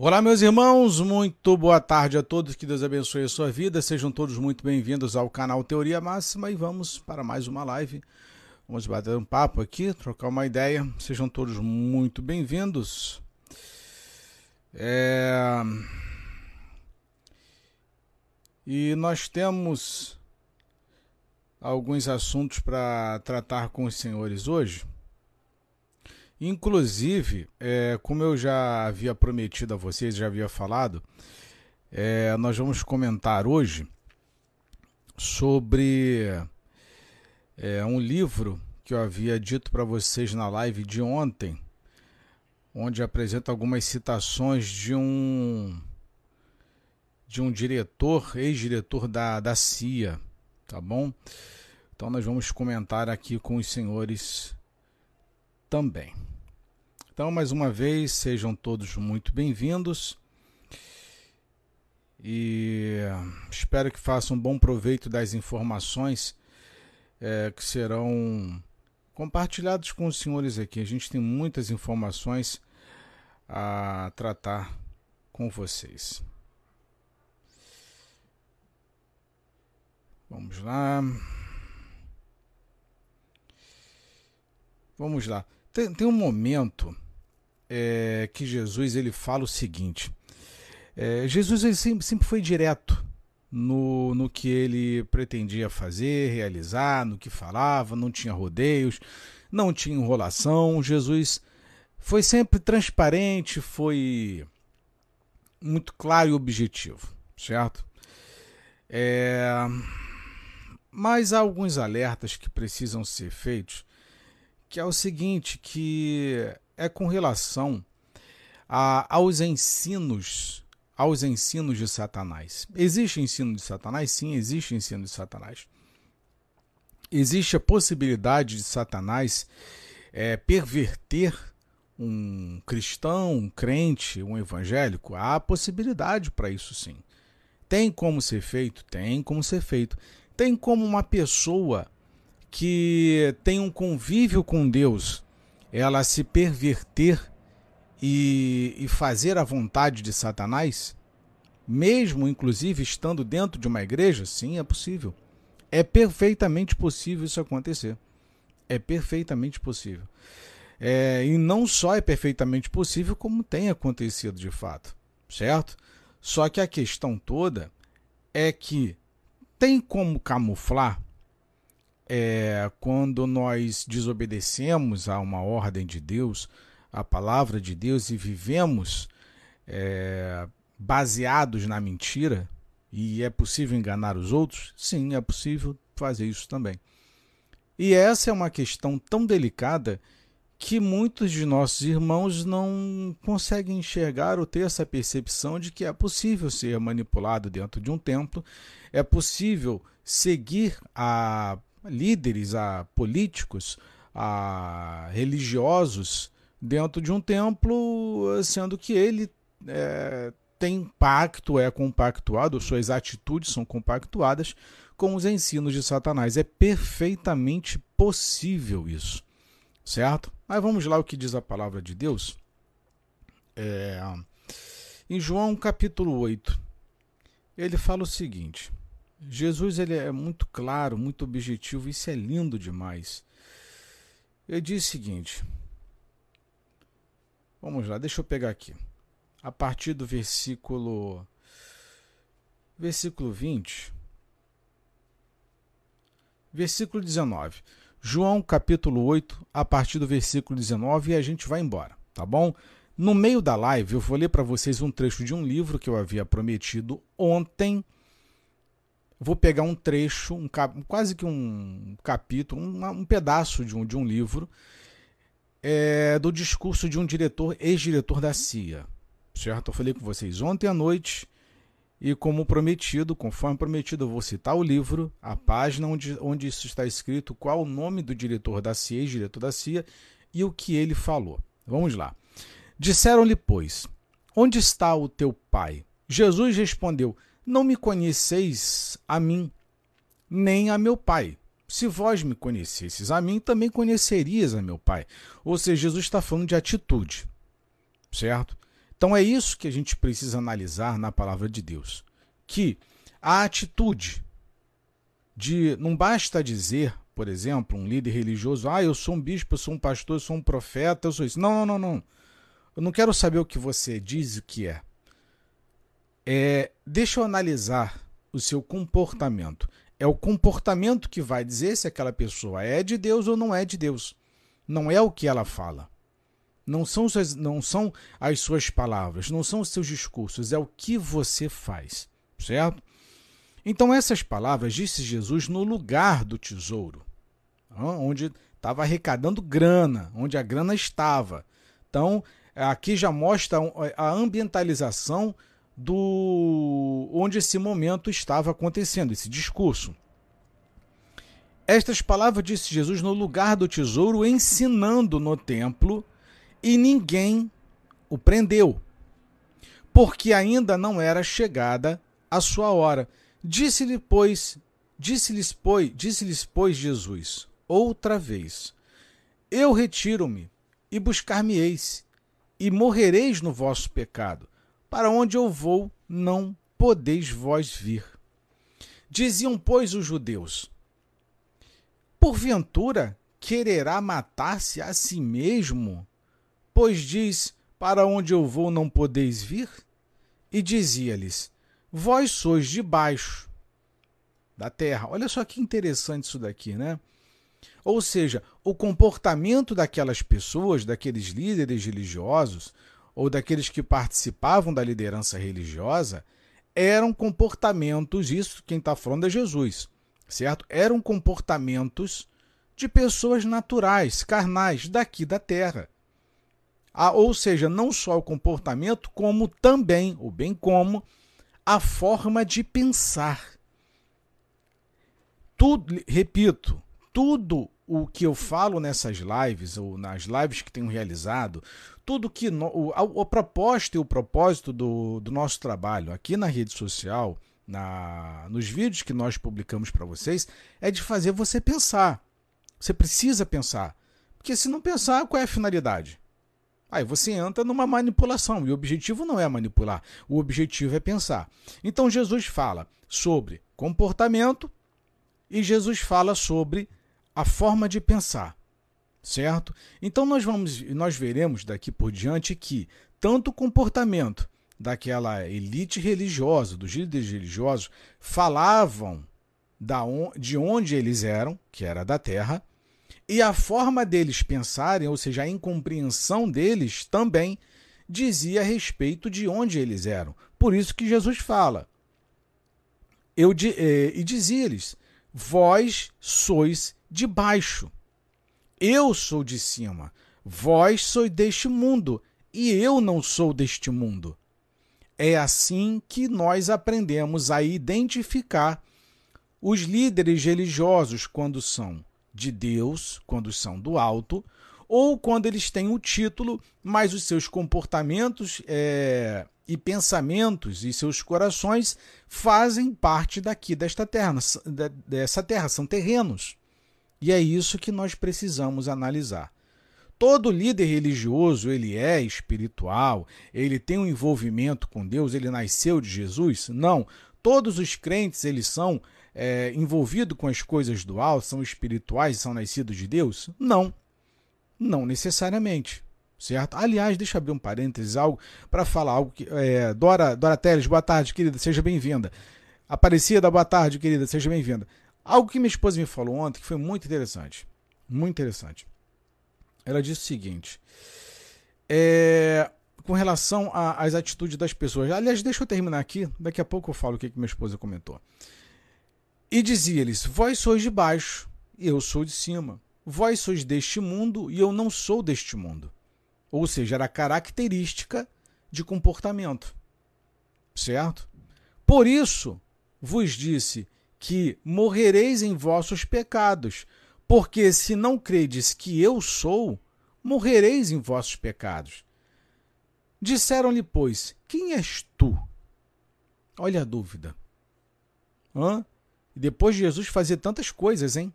Olá, meus irmãos, muito boa tarde a todos, que Deus abençoe a sua vida, sejam todos muito bem-vindos ao canal Teoria Máxima e vamos para mais uma live. Vamos bater um papo aqui, trocar uma ideia, sejam todos muito bem-vindos. É... E nós temos alguns assuntos para tratar com os senhores hoje. Inclusive, é, como eu já havia prometido a vocês, já havia falado, é, nós vamos comentar hoje sobre é, um livro que eu havia dito para vocês na live de ontem, onde apresenta algumas citações de um de um diretor, ex-diretor da, da CIA, tá bom? Então nós vamos comentar aqui com os senhores também. Então, mais uma vez, sejam todos muito bem-vindos e espero que façam um bom proveito das informações é, que serão compartilhadas com os senhores aqui. A gente tem muitas informações a tratar com vocês. Vamos lá. Vamos lá. Tem, tem um momento é, que Jesus ele fala o seguinte: é, Jesus ele sempre, sempre foi direto no, no que ele pretendia fazer, realizar, no que falava, não tinha rodeios, não tinha enrolação. Jesus foi sempre transparente, foi muito claro e objetivo, certo? É, mas há alguns alertas que precisam ser feitos, que é o seguinte, que é com relação a, aos ensinos, aos ensinos de Satanás. Existe ensino de Satanás? Sim, existe ensino de Satanás. Existe a possibilidade de Satanás é, perverter um cristão, um crente, um evangélico? Há possibilidade para isso sim. Tem como ser feito? Tem como ser feito. Tem como uma pessoa que tem um convívio com Deus ela se perverter e, e fazer a vontade de Satanás, mesmo inclusive estando dentro de uma igreja, sim, é possível. É perfeitamente possível isso acontecer. É perfeitamente possível. É, e não só é perfeitamente possível, como tem acontecido de fato, certo? Só que a questão toda é que tem como camuflar é, quando nós desobedecemos a uma ordem de Deus, a palavra de Deus, e vivemos é, baseados na mentira, e é possível enganar os outros? Sim, é possível fazer isso também. E essa é uma questão tão delicada que muitos de nossos irmãos não conseguem enxergar ou ter essa percepção de que é possível ser manipulado dentro de um templo, é possível seguir a líderes, a políticos, a religiosos dentro de um templo, sendo que ele é, tem pacto, é compactuado, suas atitudes são compactuadas com os ensinos de Satanás. É perfeitamente possível isso, certo? Mas vamos lá o que diz a palavra de Deus. É, em João capítulo 8, ele fala o seguinte: Jesus ele é muito claro, muito objetivo, isso é lindo demais. Ele diz o seguinte: Vamos lá, deixa eu pegar aqui. A partir do versículo versículo 20, versículo 19. João capítulo 8, a partir do versículo 19 e a gente vai embora, tá bom? No meio da live eu vou ler para vocês um trecho de um livro que eu havia prometido ontem vou pegar um trecho, um, quase que um capítulo, um, um pedaço de um, de um livro, é, do discurso de um diretor, ex-diretor da CIA. Certo? Eu falei com vocês ontem à noite e, como prometido, conforme prometido, eu vou citar o livro, a página onde, onde isso está escrito, qual o nome do diretor da CIA, ex-diretor da CIA, e o que ele falou. Vamos lá. Disseram-lhe, pois, onde está o teu pai? Jesus respondeu: não me conheceis a mim, nem a meu Pai. Se vós me conhecesses a mim, também conhecerias a meu Pai. Ou seja, Jesus está falando de atitude, certo? Então é isso que a gente precisa analisar na palavra de Deus. Que a atitude de não basta dizer, por exemplo, um líder religioso, ah, eu sou um bispo, eu sou um pastor, eu sou um profeta, eu sou isso. Não, não, não, não. Eu não quero saber o que você diz e o que é. É. Deixa eu analisar o seu comportamento. É o comportamento que vai dizer se aquela pessoa é de Deus ou não é de Deus. Não é o que ela fala. Não são, não são as suas palavras, não são os seus discursos, é o que você faz, certo? Então, essas palavras disse Jesus no lugar do tesouro, onde estava arrecadando grana, onde a grana estava. Então, aqui já mostra a ambientalização do onde esse momento estava acontecendo, esse discurso. Estas palavras disse Jesus no lugar do tesouro, ensinando no templo e ninguém o prendeu, porque ainda não era chegada a sua hora. Disse-lhe, pois, disse-lhes, pois, disse-lhes, pois, Jesus, outra vez: Eu retiro-me e buscar-me-eis, e morrereis no vosso pecado. Para onde eu vou, não podeis vós vir. Diziam, pois, os judeus: Porventura quererá matar-se a si mesmo Pois diz: Para onde eu vou não podeis vir? E dizia-lhes: Vós sois de baixo da terra. Olha só que interessante isso daqui, né? Ou seja, o comportamento daquelas pessoas, daqueles líderes religiosos, ou daqueles que participavam da liderança religiosa, eram comportamentos, isso quem está falando é Jesus, certo? Eram comportamentos de pessoas naturais, carnais, daqui da terra. Ah, ou seja, não só o comportamento, como também, ou bem como, a forma de pensar. Tudo, repito, tudo o que eu falo nessas lives, ou nas lives que tenho realizado, tudo que no, o, a proposta e o propósito do, do nosso trabalho aqui na rede social, na, nos vídeos que nós publicamos para vocês, é de fazer você pensar. Você precisa pensar. Porque se não pensar, qual é a finalidade? Aí você entra numa manipulação, e o objetivo não é manipular, o objetivo é pensar. Então Jesus fala sobre comportamento e Jesus fala sobre a forma de pensar, certo? Então nós vamos nós veremos daqui por diante que tanto o comportamento daquela elite religiosa, dos líderes religiosos, falavam da on, de onde eles eram, que era da terra, e a forma deles pensarem, ou seja, a incompreensão deles também dizia a respeito de onde eles eram. Por isso que Jesus fala. Eu, eh, e dizia-lhes: Vós sois de baixo, eu sou de cima. Vós sois deste mundo, e eu não sou deste mundo. É assim que nós aprendemos a identificar os líderes religiosos quando são de Deus, quando são do alto, ou quando eles têm o título, mas os seus comportamentos é, e pensamentos e seus corações fazem parte daqui desta terra, dessa terra, são terrenos. E é isso que nós precisamos analisar. Todo líder religioso, ele é espiritual, ele tem um envolvimento com Deus, ele nasceu de Jesus? Não. Todos os crentes, eles são é, envolvido com as coisas do alto, são espirituais, são nascidos de Deus? Não. Não necessariamente. Certo? Aliás, deixa eu abrir um parênteses algo para falar algo que. É, Dora, Dora Teles, boa tarde, querida, seja bem-vinda. Aparecida, boa tarde, querida, seja bem-vinda. Algo que minha esposa me falou ontem que foi muito interessante. Muito interessante. Ela disse o seguinte: é, com relação às atitudes das pessoas. Aliás, deixa eu terminar aqui, daqui a pouco eu falo o que, que minha esposa comentou. E dizia-lhes: Vós sois de baixo, e eu sou de cima. Vós sois deste mundo, e eu não sou deste mundo. Ou seja, era característica de comportamento. Certo? Por isso vos disse que morrereis em vossos pecados, porque se não credes que eu sou, morrereis em vossos pecados. Disseram-lhe, pois, quem és tu? Olha a dúvida. Hã? E depois de Jesus fazer tantas coisas, hein?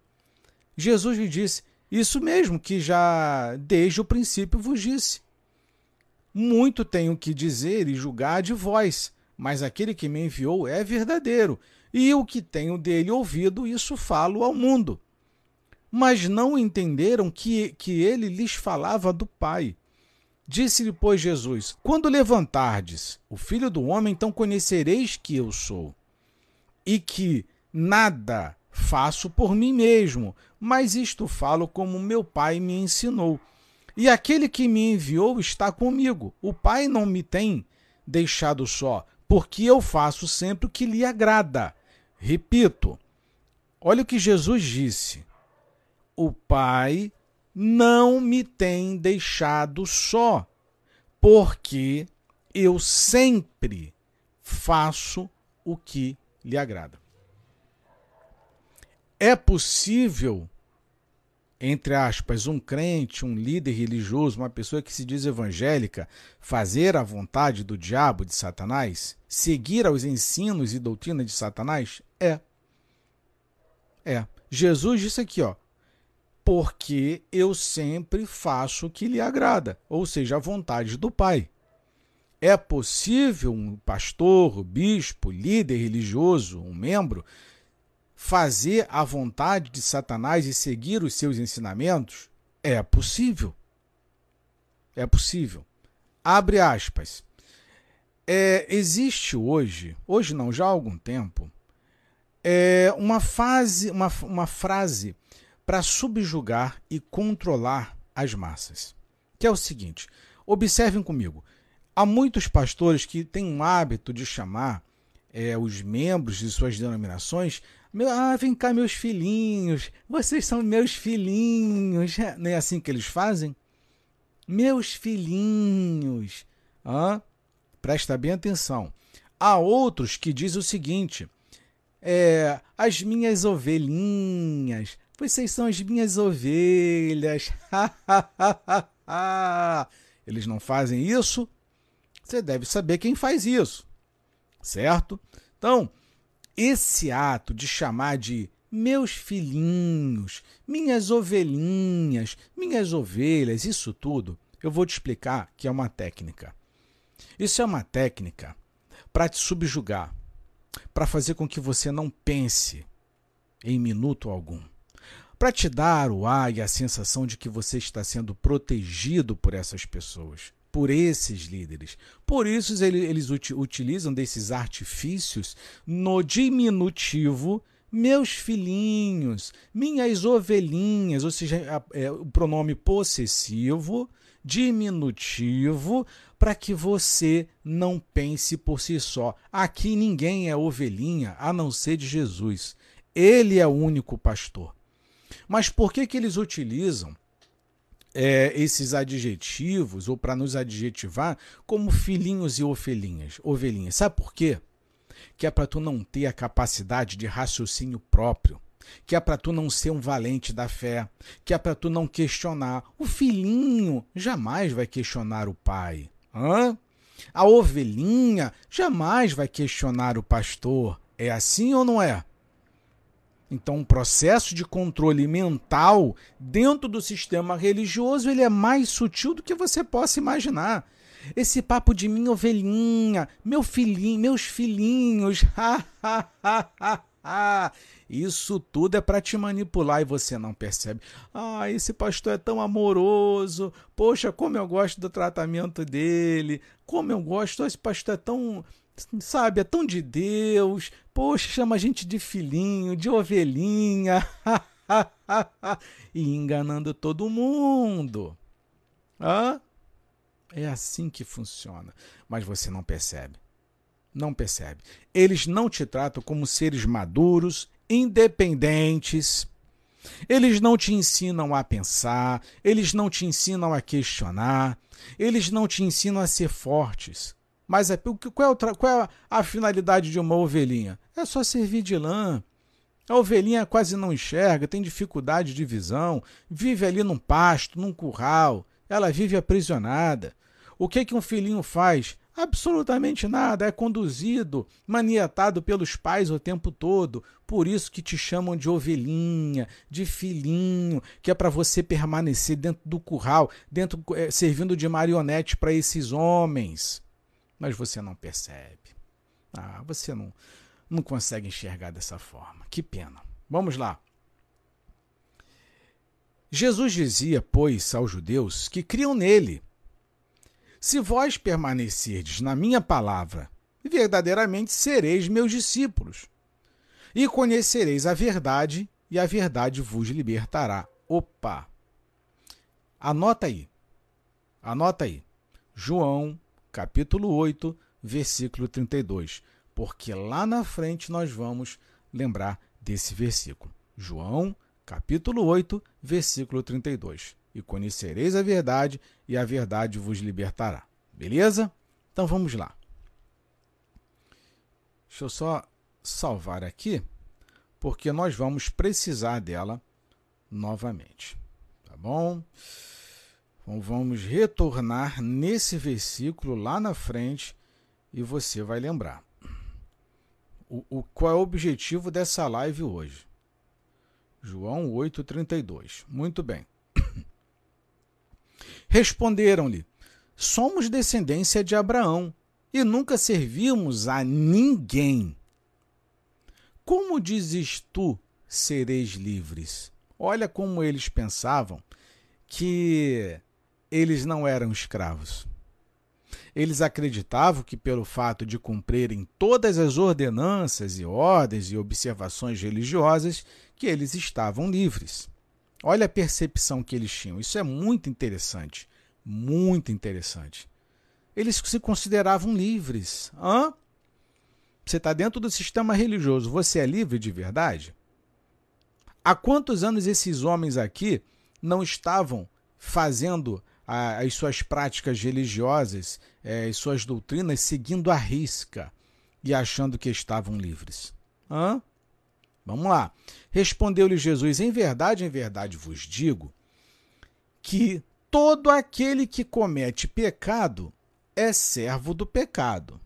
Jesus lhe disse: Isso mesmo que já desde o princípio vos disse. Muito tenho que dizer e julgar de vós, mas aquele que me enviou é verdadeiro, e o que tenho dele ouvido, isso falo ao mundo. Mas não entenderam que, que ele lhes falava do Pai. Disse-lhe, pois, Jesus: Quando levantardes o filho do homem, então conhecereis que eu sou, e que nada faço por mim mesmo, mas isto falo como meu Pai me ensinou. E aquele que me enviou está comigo. O Pai não me tem deixado só, porque eu faço sempre o que lhe agrada. Repito, olha o que Jesus disse: O Pai não me tem deixado só, porque eu sempre faço o que lhe agrada. É possível entre aspas, um crente, um líder religioso, uma pessoa que se diz evangélica, fazer a vontade do diabo, de Satanás? Seguir aos ensinos e doutrina de Satanás? É. É. Jesus disse aqui, ó. Porque eu sempre faço o que lhe agrada, ou seja, a vontade do Pai. É possível um pastor, bispo, líder religioso, um membro, fazer a vontade de Satanás e seguir os seus ensinamentos? É possível. É possível. Abre aspas. É, existe hoje, hoje não, já há algum tempo, é uma, fase, uma, uma frase para subjugar e controlar as massas. Que é o seguinte: observem comigo. Há muitos pastores que têm um hábito de chamar é, os membros de suas denominações meu, ah, vem cá, meus filhinhos. Vocês são meus filhinhos. Não é assim que eles fazem? Meus filhinhos. Ah, presta bem atenção. Há outros que dizem o seguinte: é, as minhas ovelhinhas. Vocês são as minhas ovelhas. Eles não fazem isso? Você deve saber quem faz isso, certo? Então, esse ato de chamar de meus filhinhos, minhas ovelhinhas, minhas ovelhas, isso tudo, eu vou te explicar que é uma técnica. Isso é uma técnica para te subjugar, para fazer com que você não pense em minuto algum, para te dar o ar e a sensação de que você está sendo protegido por essas pessoas por esses líderes. Por isso eles utilizam desses artifícios no diminutivo meus filhinhos, minhas ovelhinhas, ou seja, é, o pronome possessivo, diminutivo, para que você não pense por si só. Aqui ninguém é ovelhinha a não ser de Jesus. Ele é o único pastor. Mas por que, que eles utilizam é, esses adjetivos, ou para nos adjetivar, como filhinhos e ovelhinhas. ovelhinhas. Sabe por quê? Que é para tu não ter a capacidade de raciocínio próprio. Que é para tu não ser um valente da fé. Que é para tu não questionar. O filhinho jamais vai questionar o pai. Hã? A ovelhinha jamais vai questionar o pastor. É assim ou não é? Então, o processo de controle mental dentro do sistema religioso ele é mais sutil do que você possa imaginar. Esse papo de minha ovelhinha, meu filhinho, meus filhinhos, isso tudo é para te manipular e você não percebe. Ah, esse pastor é tão amoroso. Poxa, como eu gosto do tratamento dele. Como eu gosto, esse pastor é tão sabe, é tão de Deus. Poxa, chama a gente de filhinho, de ovelhinha. e enganando todo mundo. Hã? É assim que funciona. Mas você não percebe. Não percebe. Eles não te tratam como seres maduros, independentes. Eles não te ensinam a pensar, eles não te ensinam a questionar, eles não te ensinam a ser fortes. Mas é, qual, é qual é a finalidade de uma ovelhinha? É só servir de lã. A ovelhinha quase não enxerga, tem dificuldade de visão, vive ali num pasto, num curral, ela vive aprisionada. O que, que um filhinho faz? Absolutamente nada, é conduzido, manietado pelos pais o tempo todo. Por isso que te chamam de ovelhinha, de filhinho, que é para você permanecer dentro do curral, dentro é, servindo de marionete para esses homens. Mas você não percebe. Ah, você não, não consegue enxergar dessa forma. Que pena. Vamos lá. Jesus dizia, pois, aos judeus que criam nele se vós permanecerdes na minha palavra, verdadeiramente sereis meus discípulos, e conhecereis a verdade, e a verdade vos libertará. Opa! Anota aí. Anota aí. João, capítulo 8, versículo 32. Porque lá na frente nós vamos lembrar desse versículo. João, capítulo 8, versículo 32 e conhecereis a verdade, e a verdade vos libertará. Beleza? Então vamos lá. Deixa eu só salvar aqui, porque nós vamos precisar dela novamente. Tá bom? Então vamos retornar nesse versículo lá na frente e você vai lembrar. O, o, qual é o objetivo dessa live hoje? João 8,32. Muito bem. Responderam-lhe: Somos descendência de Abraão e nunca servimos a ninguém. Como dizes tu, sereis livres? Olha como eles pensavam que eles não eram escravos. Eles acreditavam que, pelo fato de cumprirem todas as ordenanças e ordens e observações religiosas, que eles estavam livres. Olha a percepção que eles tinham. Isso é muito interessante. Muito interessante. Eles se consideravam livres. Hã? Você está dentro do sistema religioso. Você é livre de verdade? Há quantos anos esses homens aqui não estavam fazendo as suas práticas religiosas, é, as suas doutrinas, seguindo a risca e achando que estavam livres? Hã? Vamos lá. Respondeu-lhe Jesus: Em verdade, em verdade vos digo que todo aquele que comete pecado é servo do pecado.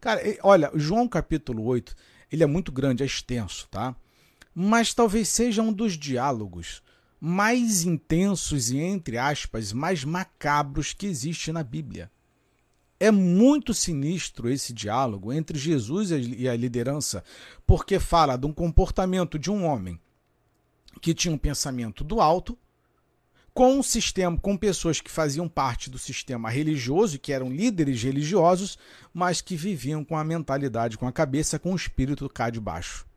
Cara, olha, João capítulo 8, ele é muito grande, é extenso, tá? Mas talvez seja um dos diálogos mais intensos e, entre aspas, mais macabros que existe na Bíblia. É muito sinistro esse diálogo entre Jesus e a liderança, porque fala de um comportamento de um homem que tinha um pensamento do alto, com um sistema, com pessoas que faziam parte do sistema religioso, que eram líderes religiosos, mas que viviam com a mentalidade, com a cabeça, com o espírito cá de baixo.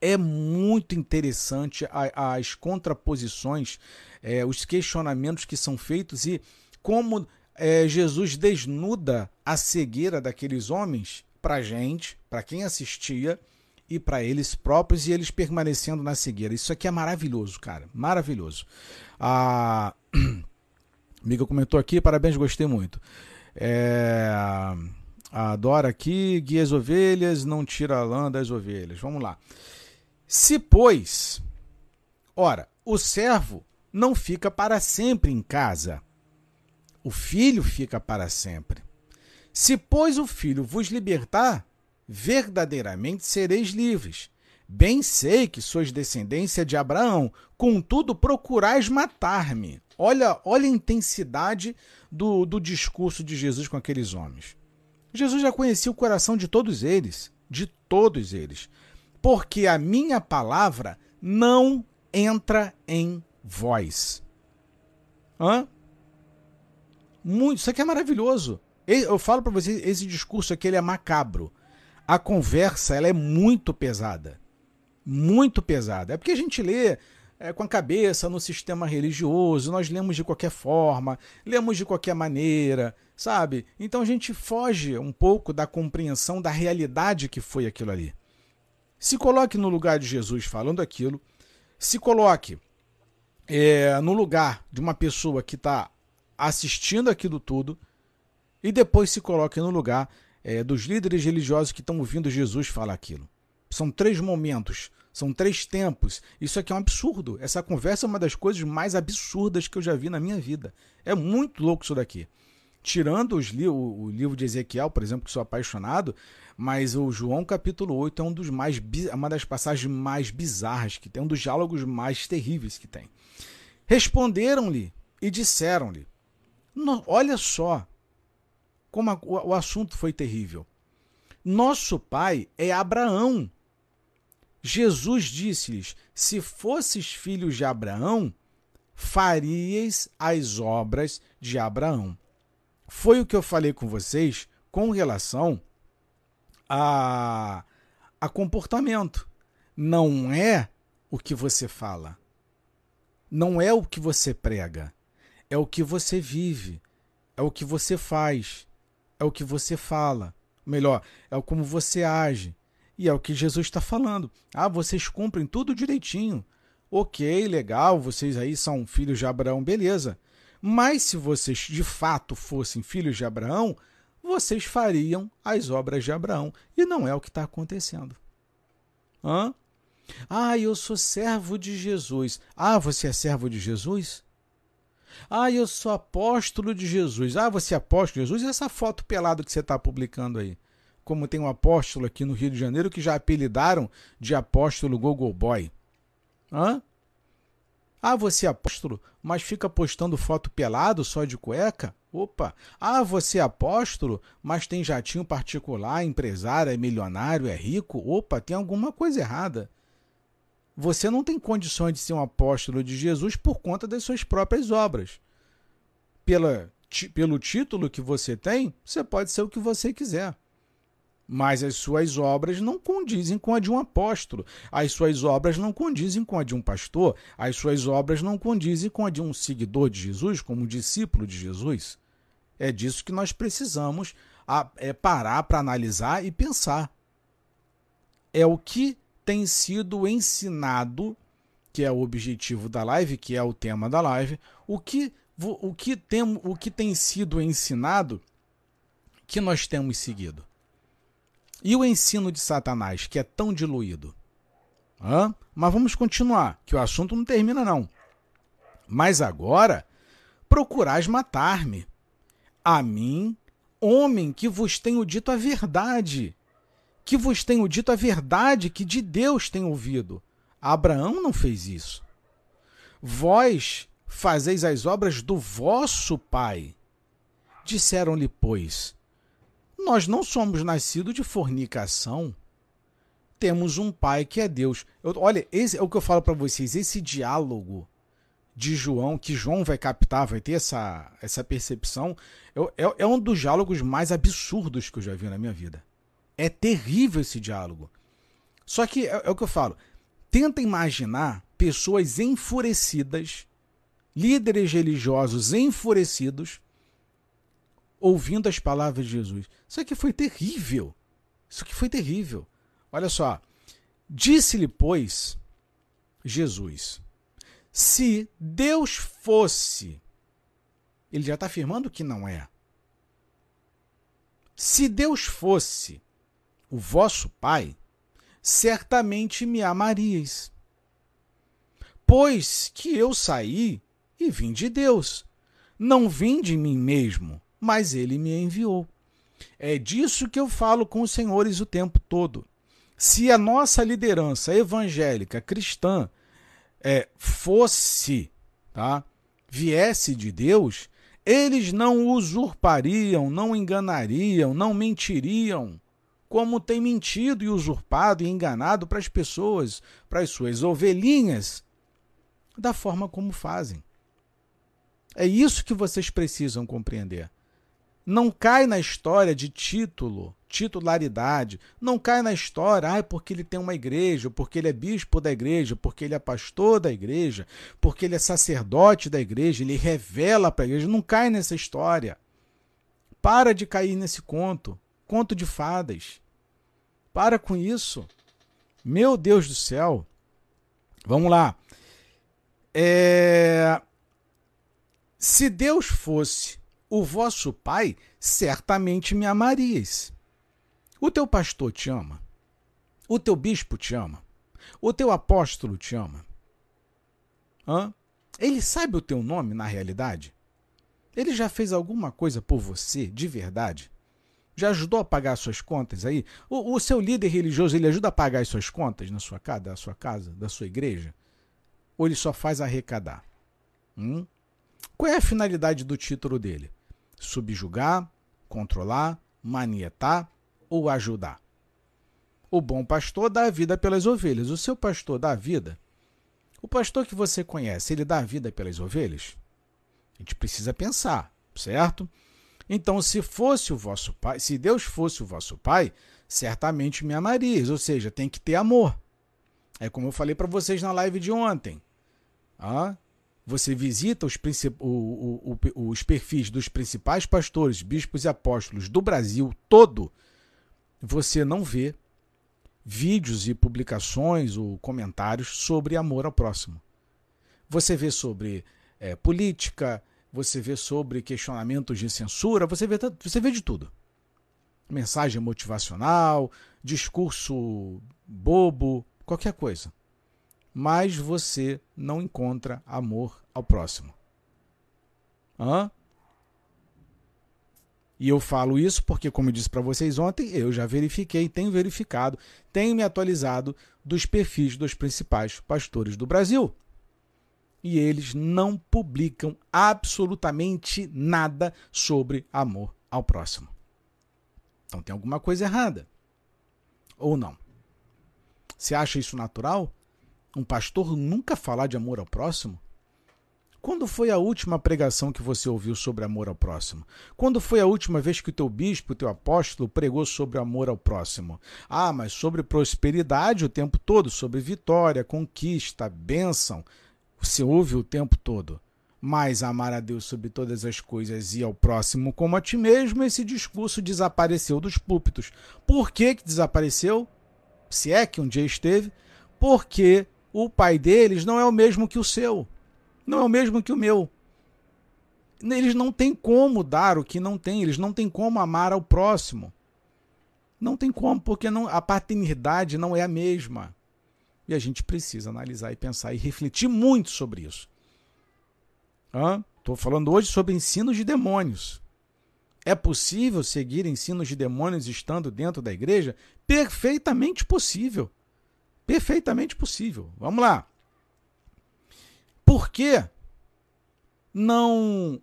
É muito interessante as contraposições, é, os questionamentos que são feitos e como é, Jesus desnuda a cegueira daqueles homens para gente, para quem assistia e para eles próprios e eles permanecendo na cegueira. Isso aqui é maravilhoso, cara, maravilhoso. A amiga comentou aqui, parabéns, gostei muito. É... A Dora aqui, guia as ovelhas, não tira a lã das ovelhas. Vamos lá. Se, pois, ora, o servo não fica para sempre em casa o filho fica para sempre. Se, pois, o filho vos libertar, verdadeiramente sereis livres. Bem sei que sois descendência de Abraão, contudo procurais matar-me. Olha, olha a intensidade do, do discurso de Jesus com aqueles homens. Jesus já conhecia o coração de todos eles, de todos eles, porque a minha palavra não entra em vós. Hã? Muito, isso aqui é maravilhoso. Eu falo para vocês, esse discurso aqui ele é macabro. A conversa ela é muito pesada. Muito pesada. É porque a gente lê é, com a cabeça no sistema religioso, nós lemos de qualquer forma, lemos de qualquer maneira, sabe? Então a gente foge um pouco da compreensão da realidade que foi aquilo ali. Se coloque no lugar de Jesus falando aquilo, se coloque é, no lugar de uma pessoa que está assistindo aquilo tudo e depois se coloque no lugar é, dos líderes religiosos que estão ouvindo Jesus falar aquilo. São três momentos, são três tempos. Isso aqui é um absurdo. Essa conversa é uma das coisas mais absurdas que eu já vi na minha vida. É muito louco isso daqui. tirando li o, o, livro de Ezequiel, por exemplo, que sou apaixonado, mas o João capítulo 8 é um dos mais uma das passagens mais bizarras que tem, um dos diálogos mais terríveis que tem. Responderam-lhe e disseram-lhe: Olha só como a, o, o assunto foi terrível. Nosso pai é Abraão. Jesus disse-lhes: Se fosses filhos de Abraão, faríeis as obras de Abraão. Foi o que eu falei com vocês com relação a, a comportamento. Não é o que você fala. Não é o que você prega. É o que você vive. É o que você faz. É o que você fala. Melhor, é como você age. E é o que Jesus está falando. Ah, vocês cumprem tudo direitinho. Ok, legal, vocês aí são filhos de Abraão, beleza. Mas se vocês de fato fossem filhos de Abraão, vocês fariam as obras de Abraão. E não é o que está acontecendo. Hã? Ah, eu sou servo de Jesus. Ah, você é servo de Jesus? Ah, eu sou apóstolo de Jesus. Ah, você é apóstolo de Jesus? E essa foto pelada que você está publicando aí? Como tem um apóstolo aqui no Rio de Janeiro que já apelidaram de apóstolo Google Boy. Hã? Ah, você é apóstolo, mas fica postando foto pelado só de cueca? Opa! Ah, você é apóstolo, mas tem jatinho particular, empresário, é milionário, é rico? Opa, tem alguma coisa errada. Você não tem condições de ser um apóstolo de Jesus por conta das suas próprias obras. Pela, pelo título que você tem, você pode ser o que você quiser mas as suas obras não condizem com a de um apóstolo, as suas obras não condizem com a de um pastor, as suas obras não condizem com a de um seguidor de Jesus, como um discípulo de Jesus. É disso que nós precisamos é parar para analisar e pensar. É o que tem sido ensinado, que é o objetivo da live, que é o tema da live, o que, o que, tem, o que tem sido ensinado que nós temos seguido. E o ensino de Satanás, que é tão diluído? Hã? Mas vamos continuar, que o assunto não termina, não. Mas agora procurais matar-me. A mim, homem que vos tenho dito a verdade, que vos tenho dito a verdade que de Deus tenho ouvido. Abraão não fez isso. Vós fazeis as obras do vosso pai. Disseram-lhe, pois, nós não somos nascidos de fornicação. Temos um pai que é Deus. Eu, olha, esse é o que eu falo para vocês. Esse diálogo de João, que João vai captar, vai ter essa, essa percepção, é, é, é um dos diálogos mais absurdos que eu já vi na minha vida. É terrível esse diálogo. Só que é, é o que eu falo. Tenta imaginar pessoas enfurecidas, líderes religiosos enfurecidos, ouvindo as palavras de Jesus. Isso aqui foi terrível. Isso aqui foi terrível. Olha só. Disse-lhe, pois, Jesus: Se Deus fosse. Ele já está afirmando que não é. Se Deus fosse o vosso Pai, certamente me amaríeis. Pois que eu saí e vim de Deus, não vim de mim mesmo mas ele me enviou. É disso que eu falo com os senhores o tempo todo. Se a nossa liderança evangélica cristã é, fosse, tá, viesse de Deus, eles não usurpariam, não enganariam, não mentiriam, como tem mentido e usurpado e enganado para as pessoas, para as suas ovelhinhas, da forma como fazem. É isso que vocês precisam compreender não cai na história de título, titularidade, não cai na história, ah, porque ele tem uma igreja, porque ele é bispo da igreja, porque ele é pastor da igreja, porque ele é sacerdote da igreja, ele revela para a igreja, não cai nessa história. Para de cair nesse conto, conto de fadas. Para com isso. Meu Deus do céu. Vamos lá. É... Se Deus fosse o vosso pai, certamente me amarias. O teu pastor te ama. O teu bispo te ama. O teu apóstolo te ama. Hã? Ele sabe o teu nome na realidade? Ele já fez alguma coisa por você, de verdade? Já ajudou a pagar suas contas aí? O, o seu líder religioso, ele ajuda a pagar as suas contas na sua casa, da sua casa, da sua igreja? Ou ele só faz arrecadar? Hum? Qual é a finalidade do título dele? Subjugar, controlar, manietar ou ajudar? O bom pastor dá a vida pelas ovelhas. O seu pastor dá a vida? O pastor que você conhece, ele dá a vida pelas ovelhas? A gente precisa pensar, certo? Então, se fosse o vosso pai, se Deus fosse o vosso pai, certamente me amarias, ou seja, tem que ter amor. É como eu falei para vocês na live de ontem. Ah, você visita os, o, o, os perfis dos principais pastores, bispos e apóstolos do Brasil todo, você não vê vídeos e publicações ou comentários sobre amor ao próximo. Você vê sobre é, política, você vê sobre questionamentos de censura, você vê, você vê de tudo. Mensagem motivacional, discurso bobo, qualquer coisa. Mas você não encontra amor ao próximo. Hã? E eu falo isso porque, como eu disse para vocês ontem, eu já verifiquei, tenho verificado, tenho me atualizado dos perfis dos principais pastores do Brasil. E eles não publicam absolutamente nada sobre amor ao próximo. Então tem alguma coisa errada. Ou não? Você acha isso natural? Um pastor nunca falar de amor ao próximo? Quando foi a última pregação que você ouviu sobre amor ao próximo? Quando foi a última vez que o teu bispo, o teu apóstolo, pregou sobre amor ao próximo? Ah, mas sobre prosperidade o tempo todo, sobre vitória, conquista, bênção. Você ouve o tempo todo. Mas amar a Deus sobre todas as coisas e ao próximo como a ti mesmo, esse discurso desapareceu dos púlpitos. Por que, que desapareceu? Se é que um dia esteve, porque o pai deles não é o mesmo que o seu não é o mesmo que o meu. Eles não têm como dar o que não têm, eles não têm como amar ao próximo. Não tem como, porque não, a paternidade não é a mesma. E a gente precisa analisar e pensar e refletir muito sobre isso. Estou falando hoje sobre ensinos de demônios. É possível seguir ensinos de demônios estando dentro da igreja? Perfeitamente possível. Perfeitamente possível. Vamos lá. Por que não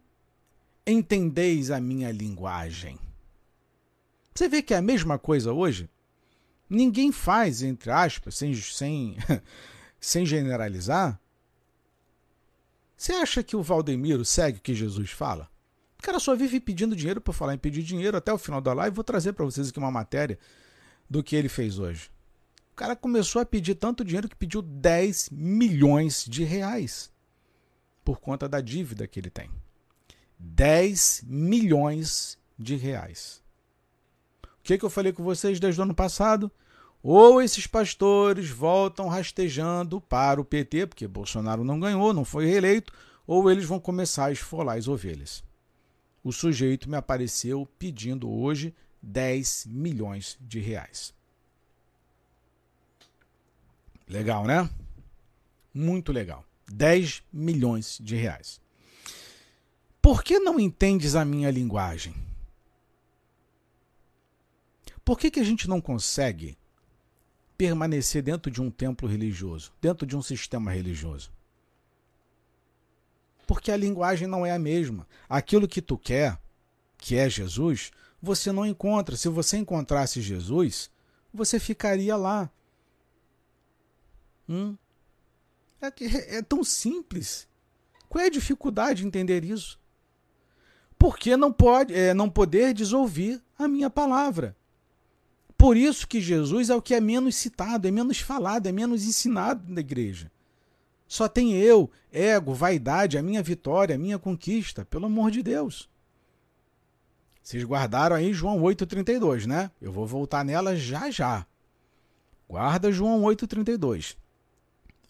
entendeis a minha linguagem? Você vê que é a mesma coisa hoje? Ninguém faz, entre aspas, sem, sem, sem generalizar. Você acha que o Valdemiro segue o que Jesus fala? O cara só vive pedindo dinheiro por falar em pedir dinheiro até o final da live. Vou trazer para vocês aqui uma matéria do que ele fez hoje. O cara começou a pedir tanto dinheiro que pediu 10 milhões de reais por conta da dívida que ele tem. 10 milhões de reais. O que, que eu falei com vocês desde o ano passado? Ou esses pastores voltam rastejando para o PT, porque Bolsonaro não ganhou, não foi reeleito, ou eles vão começar a esfolar as ovelhas. O sujeito me apareceu pedindo hoje 10 milhões de reais. Legal, né? Muito legal. 10 milhões de reais. Por que não entendes a minha linguagem? Por que, que a gente não consegue permanecer dentro de um templo religioso, dentro de um sistema religioso? Porque a linguagem não é a mesma. Aquilo que tu quer, que é Jesus, você não encontra. Se você encontrasse Jesus, você ficaria lá. Hum? É, é tão simples. Qual é a dificuldade de entender isso? Porque não pode, é, não poder desouvir a minha palavra. Por isso que Jesus é o que é menos citado, é menos falado, é menos ensinado na igreja. Só tem eu, ego, vaidade, a minha vitória, a minha conquista, pelo amor de Deus. Vocês guardaram aí João 8,32, né? Eu vou voltar nela já já. Guarda João 8,32.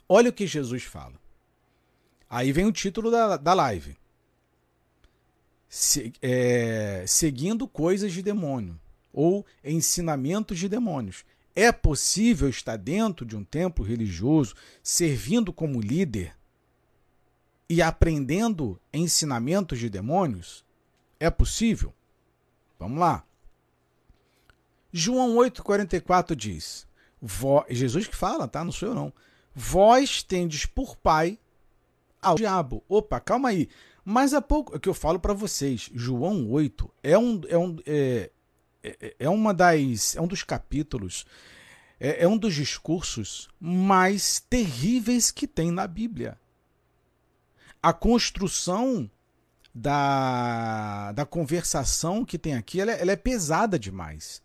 Olha o que Jesus fala. Aí vem o título da, da live. Se, é, seguindo coisas de demônio ou ensinamentos de demônios. É possível estar dentro de um templo religioso, servindo como líder, e aprendendo ensinamentos de demônios? É possível? Vamos lá. João 8,44 diz: Jesus que fala, tá? Não sou eu não. Vós tendes por pai ao diabo. Opa, calma aí. Mas há pouco, é que eu falo para vocês, João 8 é um, é um, é, é, é, uma das, é um dos capítulos, é, é um dos discursos mais terríveis que tem na Bíblia. A construção da, da conversação que tem aqui ela, é, ela é pesada demais.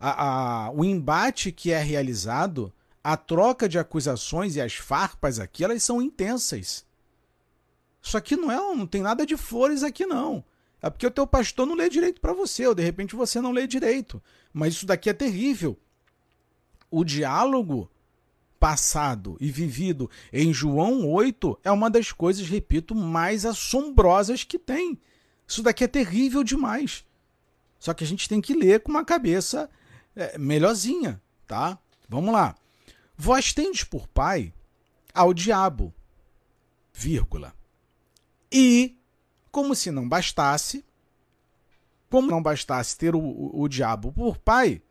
A, a, o embate que é realizado, a troca de acusações e as farpas aqui, elas são intensas. Isso aqui não é, não tem nada de flores aqui não. É porque o teu pastor não lê direito para você, ou de repente você não lê direito. Mas isso daqui é terrível. O diálogo passado e vivido em João 8 é uma das coisas, repito, mais assombrosas que tem. Isso daqui é terrível demais. Só que a gente tem que ler com uma cabeça é, melhorzinha, tá? Vamos lá. Vós tendes por pai ao diabo, vírgula. E, como se não bastasse, como não bastasse ter o, o, o diabo por pai,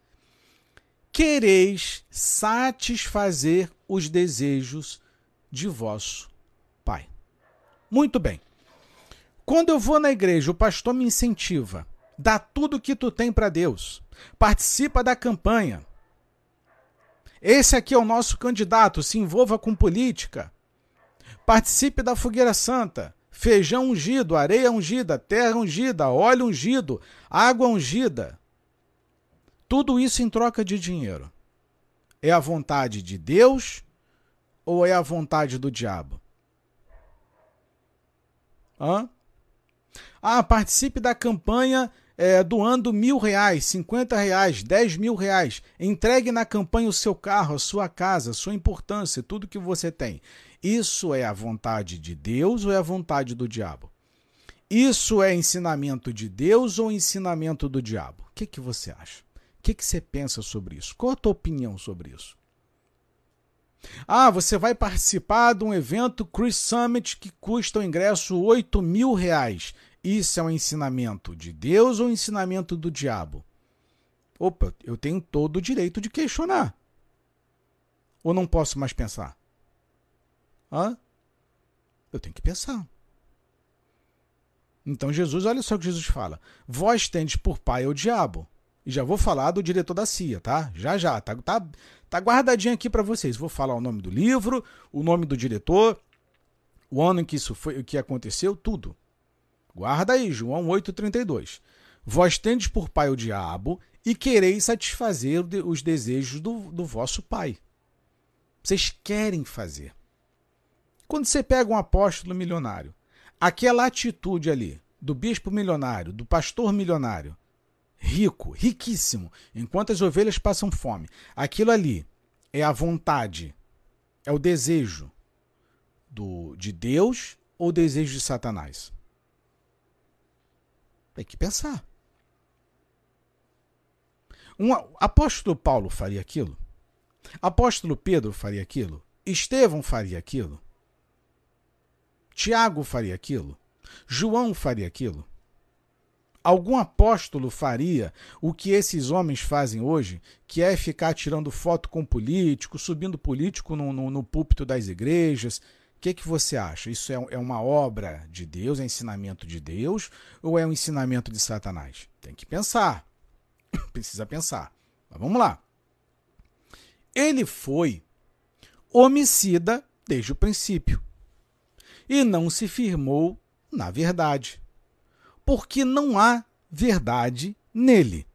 quereis satisfazer os desejos de vosso pai. Muito bem. Quando eu vou na igreja, o pastor me incentiva, dá tudo que tu tem para Deus, participa da campanha. Esse aqui é o nosso candidato, se envolva com política. Participe da fogueira santa. Feijão ungido, areia ungida, terra ungida, óleo ungido, água ungida. Tudo isso em troca de dinheiro. É a vontade de Deus ou é a vontade do diabo? Hã? Ah, participe da campanha é, doando mil reais, cinquenta reais, dez mil reais. Entregue na campanha o seu carro, a sua casa, a sua importância, tudo que você tem. Isso é a vontade de Deus ou é a vontade do diabo? Isso é ensinamento de Deus ou ensinamento do diabo? O que, que você acha? O que, que você pensa sobre isso? Qual a tua opinião sobre isso? Ah, você vai participar de um evento Chris Summit que custa o ingresso 8 mil reais. Isso é um ensinamento de Deus ou um ensinamento do diabo? Opa, eu tenho todo o direito de questionar. Ou não posso mais pensar? Hã? Eu tenho que pensar. Então Jesus, olha só o que Jesus fala. Vós tendes por pai o diabo e já vou falar do diretor da CIA, tá? Já já, tá, tá, tá guardadinho aqui para vocês. Vou falar o nome do livro, o nome do diretor, o ano em que isso foi, o que aconteceu, tudo. Guarda aí, João 8:32. Vós tendes por pai o diabo e quereis satisfazer os desejos do, do vosso pai. Vocês querem fazer. Quando você pega um apóstolo milionário, aquela atitude ali do bispo milionário, do pastor milionário, rico, riquíssimo, enquanto as ovelhas passam fome. Aquilo ali é a vontade, é o desejo do de Deus ou o desejo de Satanás? Tem que pensar. Um apóstolo Paulo faria aquilo? Apóstolo Pedro faria aquilo? Estevão faria aquilo? Tiago faria aquilo? João faria aquilo? Algum apóstolo faria o que esses homens fazem hoje, que é ficar tirando foto com político, subindo político no, no, no púlpito das igrejas? Que, que você acha? Isso é, é uma obra de Deus, é ensinamento de Deus ou é um ensinamento de Satanás? Tem que pensar. Precisa pensar. Mas vamos lá. Ele foi homicida desde o princípio e não se firmou na verdade porque não há verdade nele.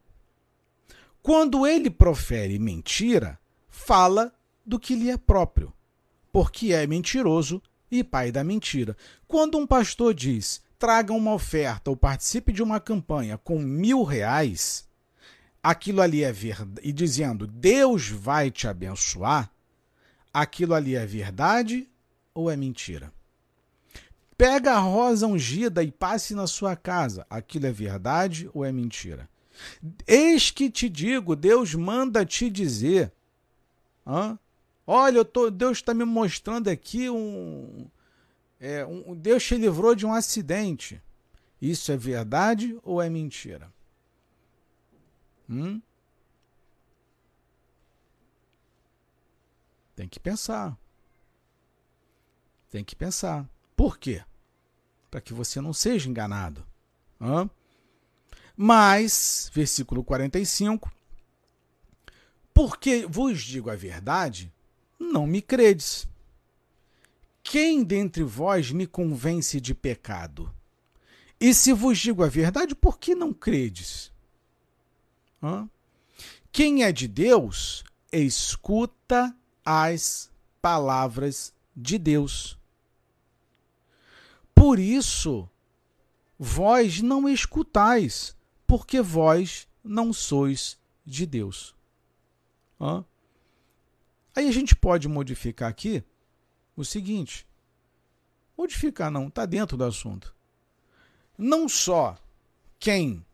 Quando ele profere mentira, fala do que lhe é próprio, porque é mentiroso e pai da mentira. Quando um pastor diz traga uma oferta ou participe de uma campanha com mil reais, aquilo ali é verdade, e dizendo Deus vai te abençoar, aquilo ali é verdade ou é mentira? Pega a rosa ungida e passe na sua casa. Aquilo é verdade ou é mentira? Eis que te digo, Deus manda te dizer. Hã? Olha, tô, Deus está me mostrando aqui um, é, um, Deus te livrou de um acidente. Isso é verdade ou é mentira? Hum? Tem que pensar. Tem que pensar. Por quê? Para que você não seja enganado. Hã? Mas, versículo 45, porque vos digo a verdade, não me credes. Quem dentre vós me convence de pecado? E se vos digo a verdade, por que não credes? Hã? Quem é de Deus, escuta as palavras de Deus. Por isso, vós não escutais, porque vós não sois de Deus. Hã? Aí a gente pode modificar aqui o seguinte: modificar não, está dentro do assunto. Não só quem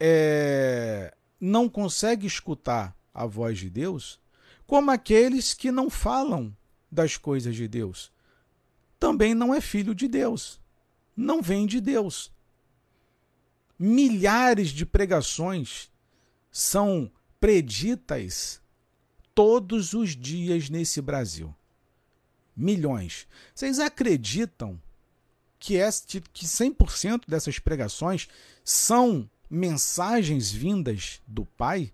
é, não consegue escutar a voz de Deus, como aqueles que não falam das coisas de Deus. Também não é filho de Deus, não vem de Deus. Milhares de pregações são preditas todos os dias nesse Brasil. Milhões. Vocês acreditam que, é, que 100% dessas pregações são mensagens vindas do Pai?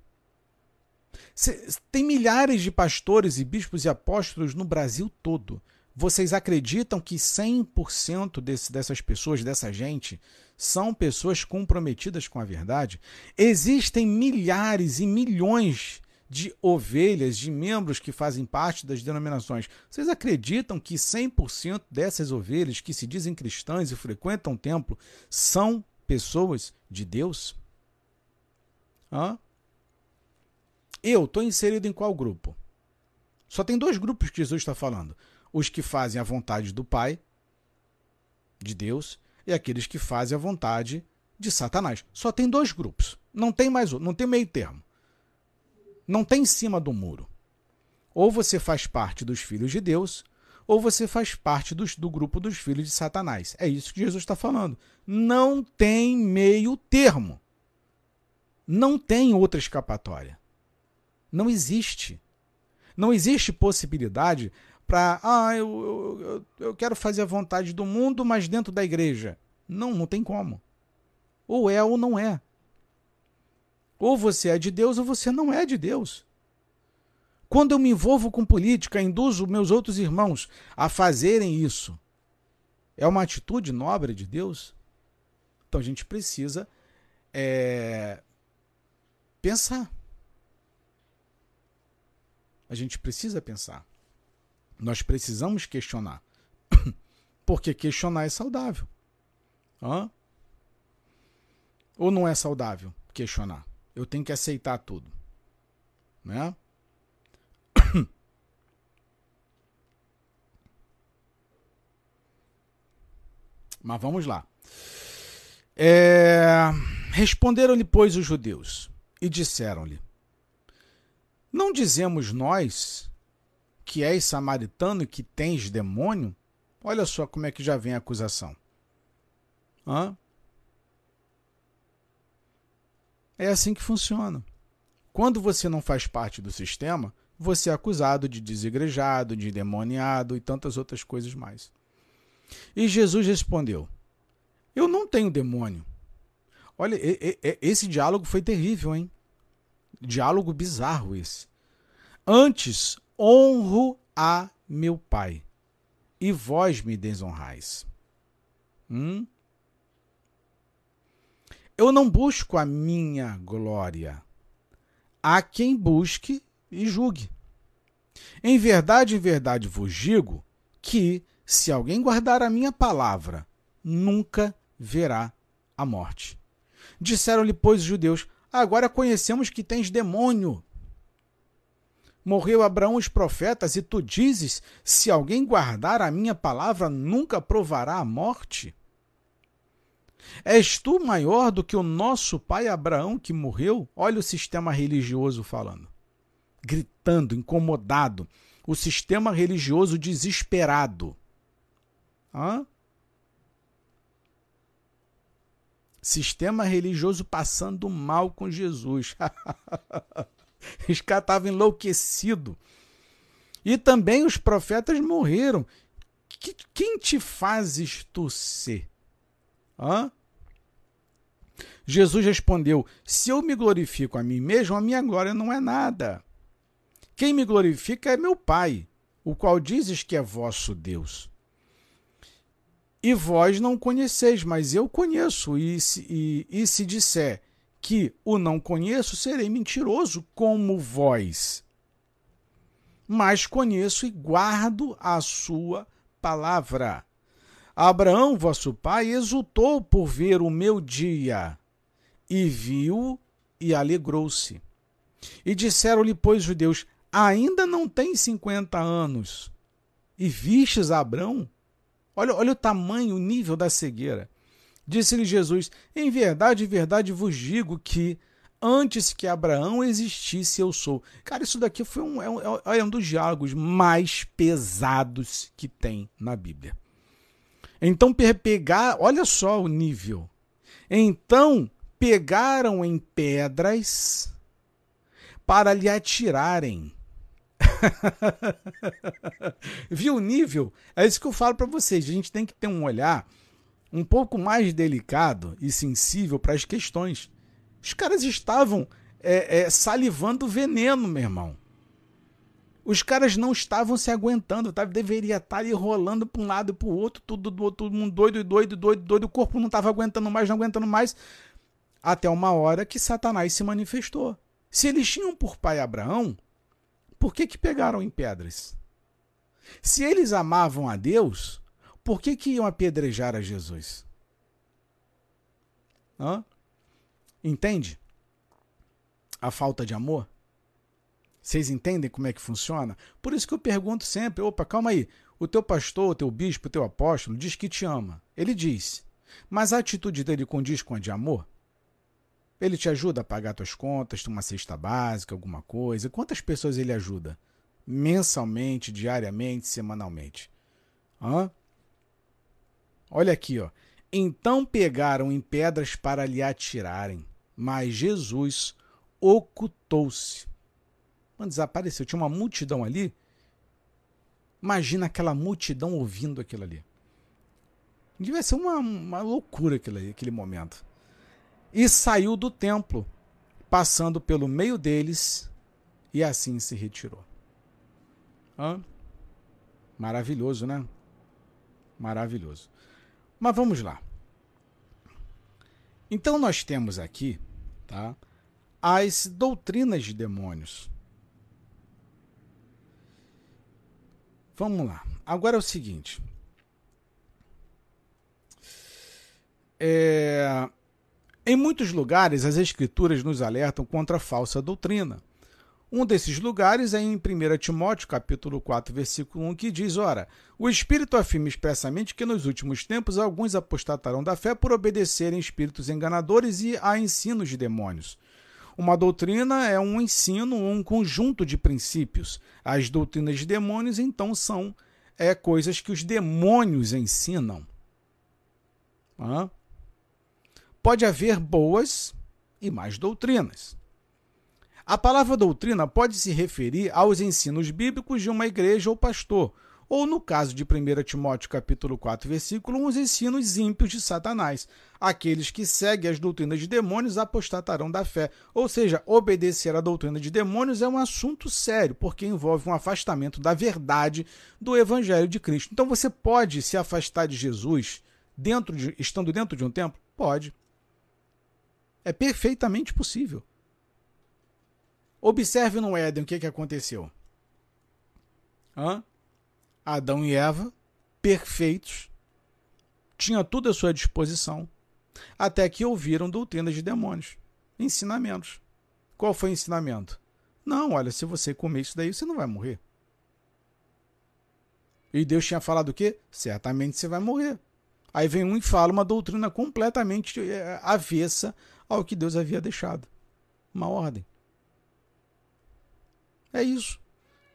Tem milhares de pastores e bispos e apóstolos no Brasil todo. Vocês acreditam que 100% desse, dessas pessoas, dessa gente, são pessoas comprometidas com a verdade? Existem milhares e milhões de ovelhas, de membros que fazem parte das denominações. Vocês acreditam que 100% dessas ovelhas que se dizem cristãs e frequentam o templo são pessoas de Deus? Hã? Eu estou inserido em qual grupo? Só tem dois grupos que Jesus está falando: os que fazem a vontade do Pai, de Deus, e aqueles que fazem a vontade de Satanás. Só tem dois grupos. Não tem mais, não tem meio termo. Não tem em cima do muro. Ou você faz parte dos filhos de Deus, ou você faz parte dos, do grupo dos filhos de Satanás. É isso que Jesus está falando. Não tem meio termo. Não tem outra escapatória. Não existe. Não existe possibilidade para. Ah, eu, eu, eu quero fazer a vontade do mundo, mas dentro da igreja. Não, não tem como. Ou é ou não é. Ou você é de Deus ou você não é de Deus. Quando eu me envolvo com política, induzo meus outros irmãos a fazerem isso. É uma atitude nobre de Deus? Então a gente precisa é, pensar. A gente precisa pensar. Nós precisamos questionar. Porque questionar é saudável. Hã? Ou não é saudável questionar? Eu tenho que aceitar tudo. Né? Mas vamos lá. É... Responderam-lhe, pois, os judeus e disseram-lhe: Não dizemos nós que és samaritano e que tens demônio? Olha só como é que já vem a acusação. Hã? É assim que funciona. Quando você não faz parte do sistema, você é acusado de desigrejado, de demoniado e tantas outras coisas mais. E Jesus respondeu: Eu não tenho demônio. Olha, esse diálogo foi terrível, hein? Diálogo bizarro esse. Antes, honro a meu Pai, e vós me desonrais. Hum? Eu não busco a minha glória. Há quem busque e julgue. Em verdade, em verdade vos digo que, se alguém guardar a minha palavra, nunca verá a morte. Disseram-lhe, pois, os judeus: Agora conhecemos que tens demônio. Morreu Abraão os profetas, e tu dizes: Se alguém guardar a minha palavra, nunca provará a morte? És tu maior do que o nosso pai Abraão que morreu? Olha o sistema religioso falando. Gritando, incomodado. O sistema religioso desesperado. Hã? Sistema religioso passando mal com Jesus. Os caras estavam enlouquecidos. E também os profetas morreram. Quem te fazes tu ser? Hã? Jesus respondeu: Se eu me glorifico a mim mesmo, a minha glória não é nada. Quem me glorifica é meu Pai, o qual dizes que é vosso Deus. E vós não conheceis, mas eu conheço. E se, e, e se disser que o não conheço, serei mentiroso como vós. Mas conheço e guardo a sua palavra. Abraão, vosso pai, exultou por ver o meu dia, e viu e alegrou-se. E disseram-lhe, pois, judeus: Ainda não tem cinquenta anos, e vistes Abraão? Olha, olha o tamanho, o nível da cegueira. Disse-lhe Jesus: Em verdade, em verdade vos digo que antes que Abraão existisse, eu sou. Cara, isso daqui foi um, é, um, é um dos diálogos mais pesados que tem na Bíblia. Então, pegar, olha só o nível. Então, pegaram em pedras para lhe atirarem. Viu o nível? É isso que eu falo para vocês. A gente tem que ter um olhar um pouco mais delicado e sensível para as questões. Os caras estavam é, é, salivando veneno, meu irmão. Os caras não estavam se aguentando, tá? deveria estar ali rolando para um lado e para o outro, tudo, todo mundo doido, doido, doido, doido. O corpo não estava aguentando mais, não aguentando mais. Até uma hora que Satanás se manifestou. Se eles tinham por pai Abraão, por que, que pegaram em pedras? Se eles amavam a Deus, por que, que iam apedrejar a Jesus? Hã? Entende? A falta de amor? Vocês entendem como é que funciona? Por isso que eu pergunto sempre: opa, calma aí. O teu pastor, o teu bispo, o teu apóstolo diz que te ama. Ele diz. Mas a atitude dele condiz com a de amor? Ele te ajuda a pagar tuas contas, uma cesta básica, alguma coisa? Quantas pessoas ele ajuda? Mensalmente, diariamente, semanalmente? Hã? Olha aqui, ó. Então pegaram em pedras para lhe atirarem, mas Jesus ocultou-se. Desapareceu, tinha uma multidão ali. Imagina aquela multidão ouvindo aquilo ali. Devia ser uma, uma loucura aquele, aquele momento. E saiu do templo, passando pelo meio deles, e assim se retirou. Hã? Maravilhoso, né? Maravilhoso. Mas vamos lá. Então nós temos aqui, tá, as doutrinas de demônios. Vamos lá. Agora é o seguinte. É, em muitos lugares, as escrituras nos alertam contra a falsa doutrina. Um desses lugares é em 1 Timóteo, capítulo 4, versículo 1, que diz: Ora, o Espírito afirma expressamente que nos últimos tempos alguns apostatarão da fé por obedecerem espíritos enganadores e a ensinos de demônios. Uma doutrina é um ensino, um conjunto de princípios. As doutrinas de demônios, então, são é, coisas que os demônios ensinam. Pode haver boas e mais doutrinas. A palavra doutrina pode se referir aos ensinos bíblicos de uma igreja ou pastor, ou no caso de 1 Timóteo capítulo 4, versículo 1, os ensinos ímpios de Satanás. Aqueles que seguem as doutrinas de demônios apostatarão da fé. Ou seja, obedecer à doutrina de demônios é um assunto sério, porque envolve um afastamento da verdade do evangelho de Cristo. Então você pode se afastar de Jesus dentro de, estando dentro de um templo? Pode. É perfeitamente possível. Observe no Éden o que, que aconteceu. Hã? Adão e Eva, perfeitos, tinha tudo à sua disposição, até que ouviram doutrinas de demônios, ensinamentos. Qual foi o ensinamento? Não, olha, se você comer isso daí, você não vai morrer. E Deus tinha falado o quê? Certamente você vai morrer. Aí vem um e fala uma doutrina completamente eh, avessa ao que Deus havia deixado. Uma ordem. É isso.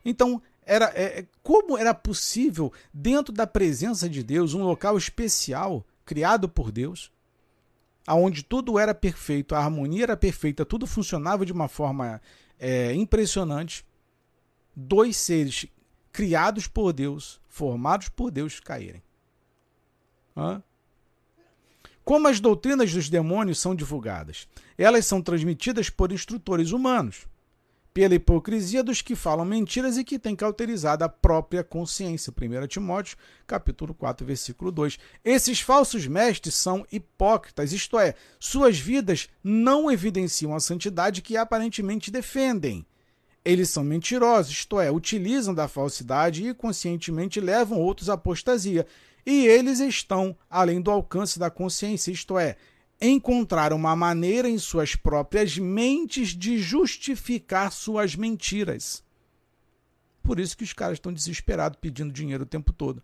Então, Era, é, como era possível, dentro da presença de Deus, um local especial, criado por Deus, aonde tudo era perfeito, a harmonia era perfeita, tudo funcionava de uma forma é, impressionante, dois seres criados por Deus, formados por Deus, caírem. Hã? Como as doutrinas dos demônios são divulgadas? Elas são transmitidas por instrutores humanos pela hipocrisia dos que falam mentiras e que têm cauterizado a própria consciência. 1 Timóteo, capítulo 4, versículo 2. Esses falsos mestres são hipócritas, isto é, suas vidas não evidenciam a santidade que aparentemente defendem. Eles são mentirosos, isto é, utilizam da falsidade e conscientemente levam outros à apostasia. E eles estão além do alcance da consciência, isto é, encontrar uma maneira em suas próprias mentes de justificar suas mentiras. Por isso que os caras estão desesperados pedindo dinheiro o tempo todo.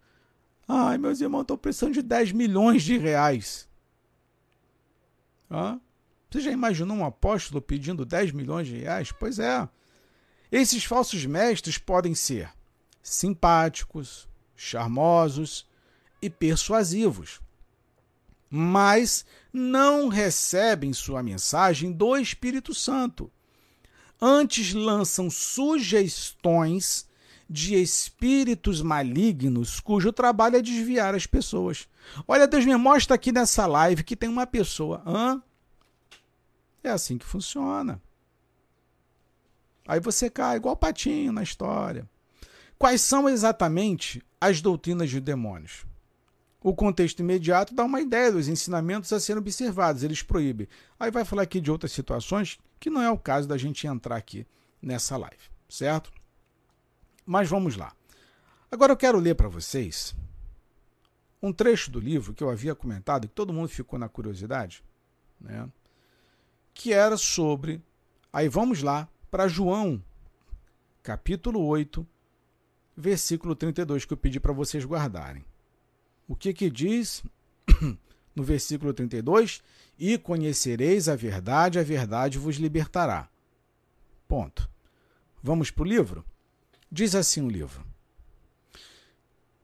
Ai, meus irmãos, estou precisando de 10 milhões de reais. Hã? Você já imaginou um apóstolo pedindo 10 milhões de reais? Pois é. Esses falsos mestres podem ser simpáticos, charmosos e persuasivos mas não recebem sua mensagem do Espírito Santo. Antes lançam sugestões de espíritos malignos cujo trabalho é desviar as pessoas. Olha, Deus me mostra aqui nessa live que tem uma pessoa. Hã? É assim que funciona. Aí você cai igual patinho na história. Quais são exatamente as doutrinas de demônios? O contexto imediato dá uma ideia dos ensinamentos a serem observados, eles proíbem. Aí vai falar aqui de outras situações que não é o caso da gente entrar aqui nessa live, certo? Mas vamos lá. Agora eu quero ler para vocês um trecho do livro que eu havia comentado, que todo mundo ficou na curiosidade, né? que era sobre. Aí vamos lá para João, capítulo 8, versículo 32, que eu pedi para vocês guardarem. O que que diz no versículo 32? E conhecereis a verdade, a verdade vos libertará. Ponto. Vamos para o livro? Diz assim o livro.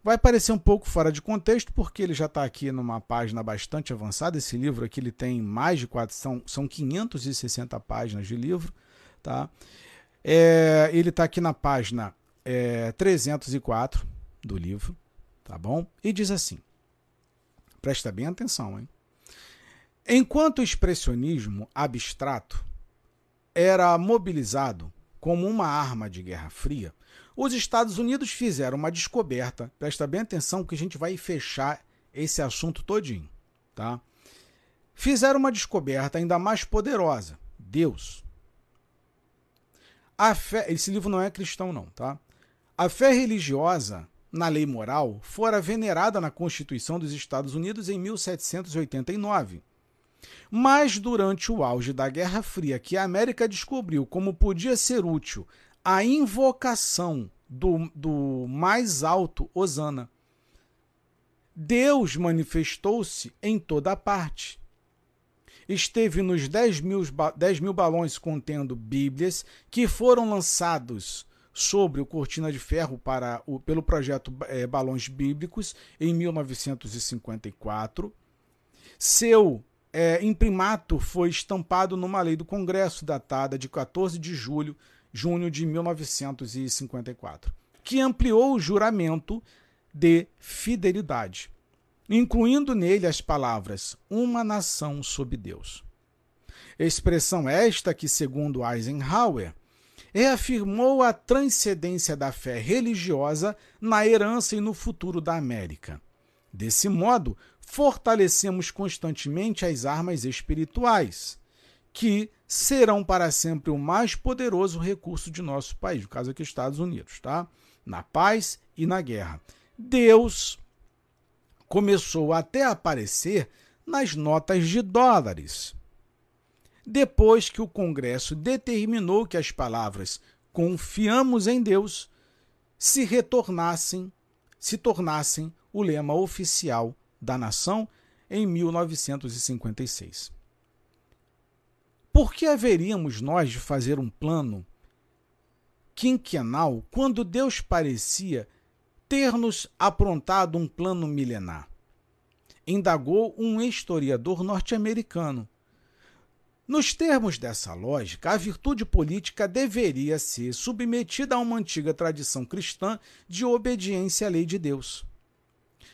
Vai parecer um pouco fora de contexto, porque ele já está aqui numa página bastante avançada. Esse livro aqui ele tem mais de quatro, são, são 560 páginas de livro. Tá? É, ele está aqui na página é, 304 do livro tá bom? E diz assim: presta bem atenção, hein? Enquanto o expressionismo abstrato era mobilizado como uma arma de guerra fria, os Estados Unidos fizeram uma descoberta. Presta bem atenção que a gente vai fechar esse assunto todinho, tá? Fizeram uma descoberta ainda mais poderosa: Deus. A fé, esse livro não é cristão não, tá? A fé religiosa na lei moral fora venerada na Constituição dos Estados Unidos em 1789. Mas durante o auge da Guerra Fria, que a América descobriu como podia ser útil a invocação do, do mais alto Osana, Deus manifestou-se em toda parte. Esteve nos 10 mil, 10 mil balões contendo Bíblias que foram lançados sobre o Cortina de Ferro para o, pelo projeto é, Balões Bíblicos em 1954. Seu é, imprimato foi estampado numa lei do Congresso datada de 14 de julho, junho de 1954, que ampliou o juramento de fidelidade, incluindo nele as palavras uma nação sob Deus. Expressão esta que, segundo Eisenhower, reafirmou a transcendência da fé religiosa na herança e no futuro da América. Desse modo, fortalecemos constantemente as armas espirituais, que serão para sempre o mais poderoso recurso de nosso país, no caso aqui Estados Unidos, tá? Na paz e na guerra. Deus começou até a aparecer nas notas de dólares depois que o Congresso determinou que as palavras confiamos em Deus se retornassem, se tornassem o lema oficial da nação em 1956. Por que haveríamos nós de fazer um plano quinquenal quando Deus parecia ter-nos aprontado um plano milenar? Indagou um historiador norte-americano. Nos termos dessa lógica, a virtude política deveria ser submetida a uma antiga tradição cristã de obediência à lei de Deus.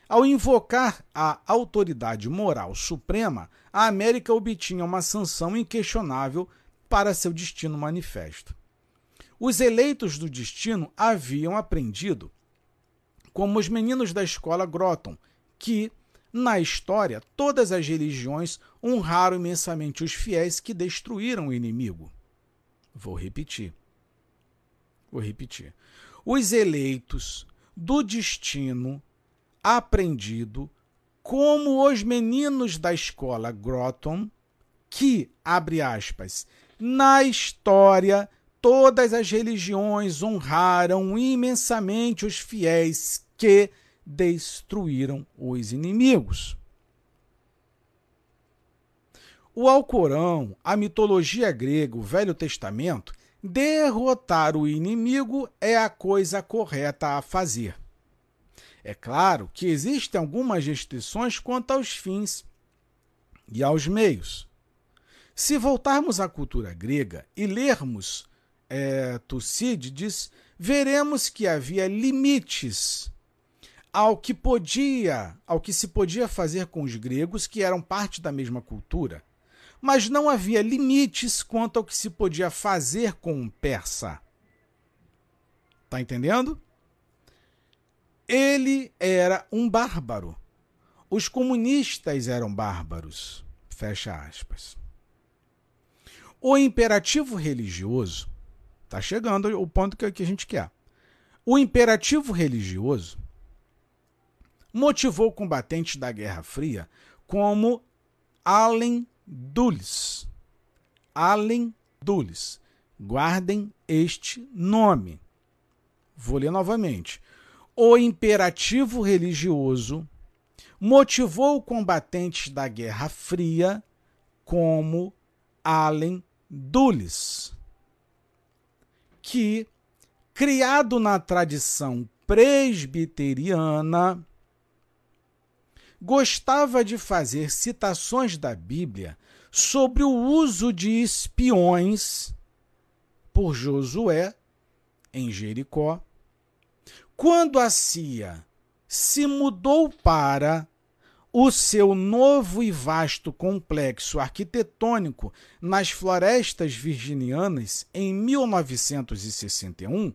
Ao invocar a autoridade moral suprema, a América obtinha uma sanção inquestionável para seu destino manifesto. Os eleitos do destino haviam aprendido, como os meninos da escola Groton, que, na história, todas as religiões honraram imensamente os fiéis que destruíram o inimigo. Vou repetir. Vou repetir. Os eleitos do destino aprendido, como os meninos da escola Groton, que, abre aspas, na história todas as religiões honraram imensamente os fiéis que destruíram os inimigos. O Alcorão, a mitologia grega, o Velho Testamento, derrotar o inimigo é a coisa correta a fazer. É claro que existem algumas restrições quanto aos fins e aos meios. Se voltarmos à cultura grega e lermos é, Tucídides, veremos que havia limites ao que podia, ao que se podia fazer com os gregos, que eram parte da mesma cultura, mas não havia limites quanto ao que se podia fazer com um persa. Tá entendendo? Ele era um bárbaro. Os comunistas eram bárbaros. Fecha aspas. O imperativo religioso está chegando o ponto que a gente quer. O imperativo religioso motivou combatentes da Guerra Fria como Allen Dulles. Allen Dulles. Guardem este nome. Vou ler novamente. O imperativo religioso motivou combatentes da Guerra Fria como Allen Dulles, que, criado na tradição presbiteriana, gostava de fazer citações da Bíblia sobre o uso de espiões por Josué em Jericó. Quando a CIA se mudou para o seu novo e vasto complexo arquitetônico nas florestas virginianas em 1961,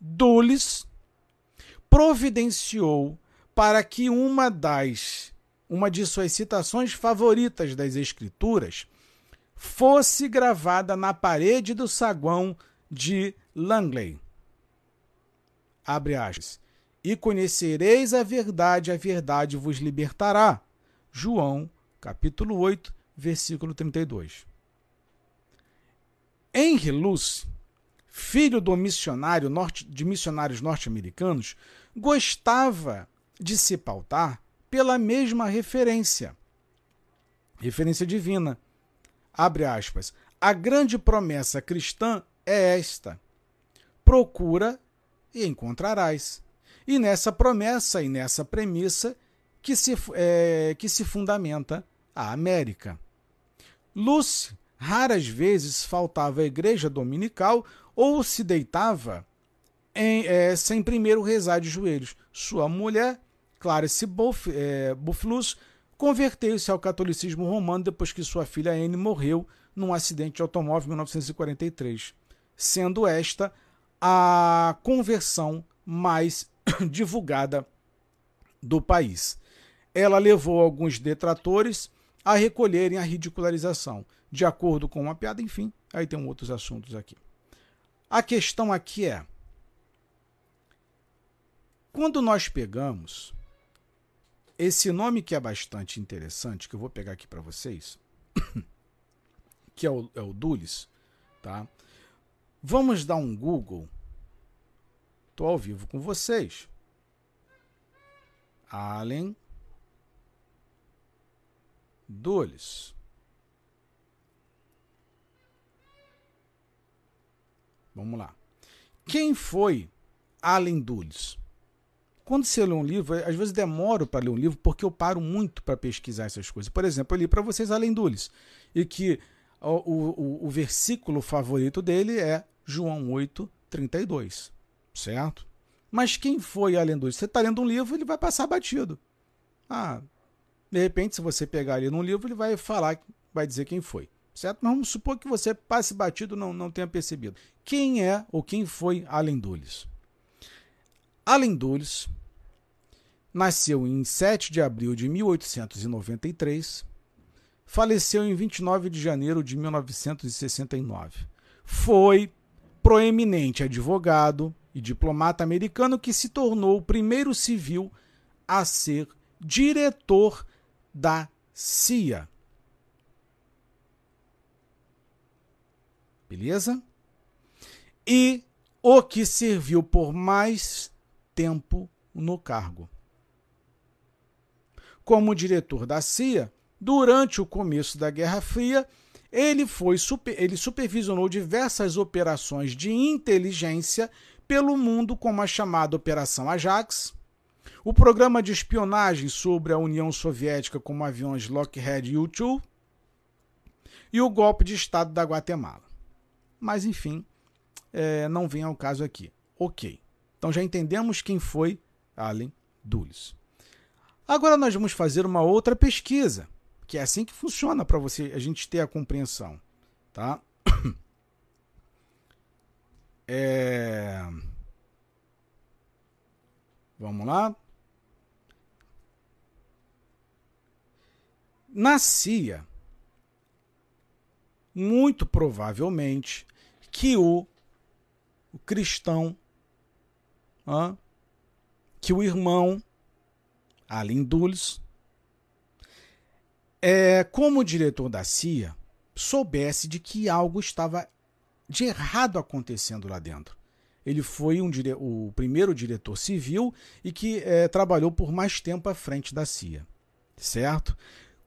Dulles providenciou para que uma das uma de suas citações favoritas das escrituras fosse gravada na parede do saguão de Langley. Abre aspas. E conhecereis a verdade, a verdade vos libertará. João, capítulo 8, versículo 32. Henry Luce, filho do missionário norte, de missionários norte-americanos, gostava de se pautar pela mesma referência. Referência divina. Abre aspas. A grande promessa cristã é esta: procura e encontrarás. E nessa promessa e nessa premissa que se, é, que se fundamenta a América. Lucy raras vezes faltava à igreja dominical ou se deitava em, é, sem primeiro rezar de joelhos. Sua mulher Clarice Buff, é, converteu-se ao catolicismo romano depois que sua filha Anne morreu num acidente de automóvel em 1943, sendo esta a conversão mais divulgada do país. Ela levou alguns detratores a recolherem a ridicularização, de acordo com uma piada, enfim, aí tem outros assuntos aqui. A questão aqui é: quando nós pegamos esse nome que é bastante interessante, que eu vou pegar aqui para vocês, que é o, é o Dulis, tá? Vamos dar um Google. Estou ao vivo com vocês. Allen Dulles. Vamos lá. Quem foi Allen Dulles? Quando você lê um livro, às vezes demoro para ler um livro porque eu paro muito para pesquisar essas coisas. Por exemplo, eu li para vocês Allen Dulles e que o, o, o versículo favorito dele é João 8, 32, certo? Mas quem foi Allen Dulles? Você está lendo um livro, ele vai passar batido. Ah, de repente, se você pegar ali num livro, ele vai falar, vai dizer quem foi, certo? Mas vamos supor que você passe batido não não tenha percebido. Quem é ou quem foi Allen Dulles? Allen Dulles nasceu em 7 de abril de 1893, faleceu em 29 de janeiro de 1969. Foi proeminente advogado e diplomata americano que se tornou o primeiro civil a ser diretor da CIA. Beleza? E o que serviu por mais tempo no cargo. Como diretor da CIA, durante o começo da Guerra Fria, ele, foi, ele supervisionou diversas operações de inteligência pelo mundo, como a chamada Operação Ajax, o programa de espionagem sobre a União Soviética como aviões Lockheed U-2 e o golpe de Estado da Guatemala. Mas, enfim, é, não vem ao caso aqui. Ok. Então já entendemos quem foi Allen Dulles. Agora nós vamos fazer uma outra pesquisa, que é assim que funciona para você a gente ter a compreensão, tá? É... Vamos lá. Na CIA, muito provavelmente que o, o cristão que o irmão Alin Dulles, é, como diretor da CIA, soubesse de que algo estava de errado acontecendo lá dentro. Ele foi um dire... o primeiro diretor civil e que é, trabalhou por mais tempo à frente da CIA, certo?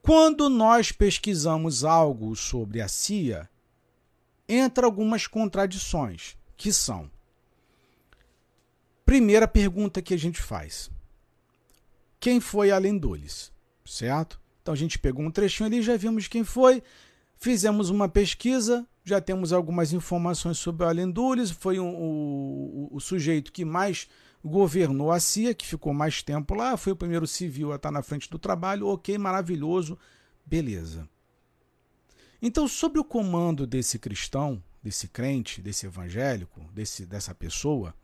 Quando nós pesquisamos algo sobre a CIA, entra algumas contradições, que são Primeira pergunta que a gente faz: quem foi Allen Dulles? Certo? Então a gente pegou um trechinho ali, já vimos quem foi, fizemos uma pesquisa, já temos algumas informações sobre o Allen Dulles, foi um, o, o, sujeito que mais governou a CIA, que ficou mais tempo lá, foi o primeiro civil a estar na frente do trabalho, ok, maravilhoso, beleza. Então, sob o comando desse cristão, desse crente, desse evangélico, desse, dessa pessoa,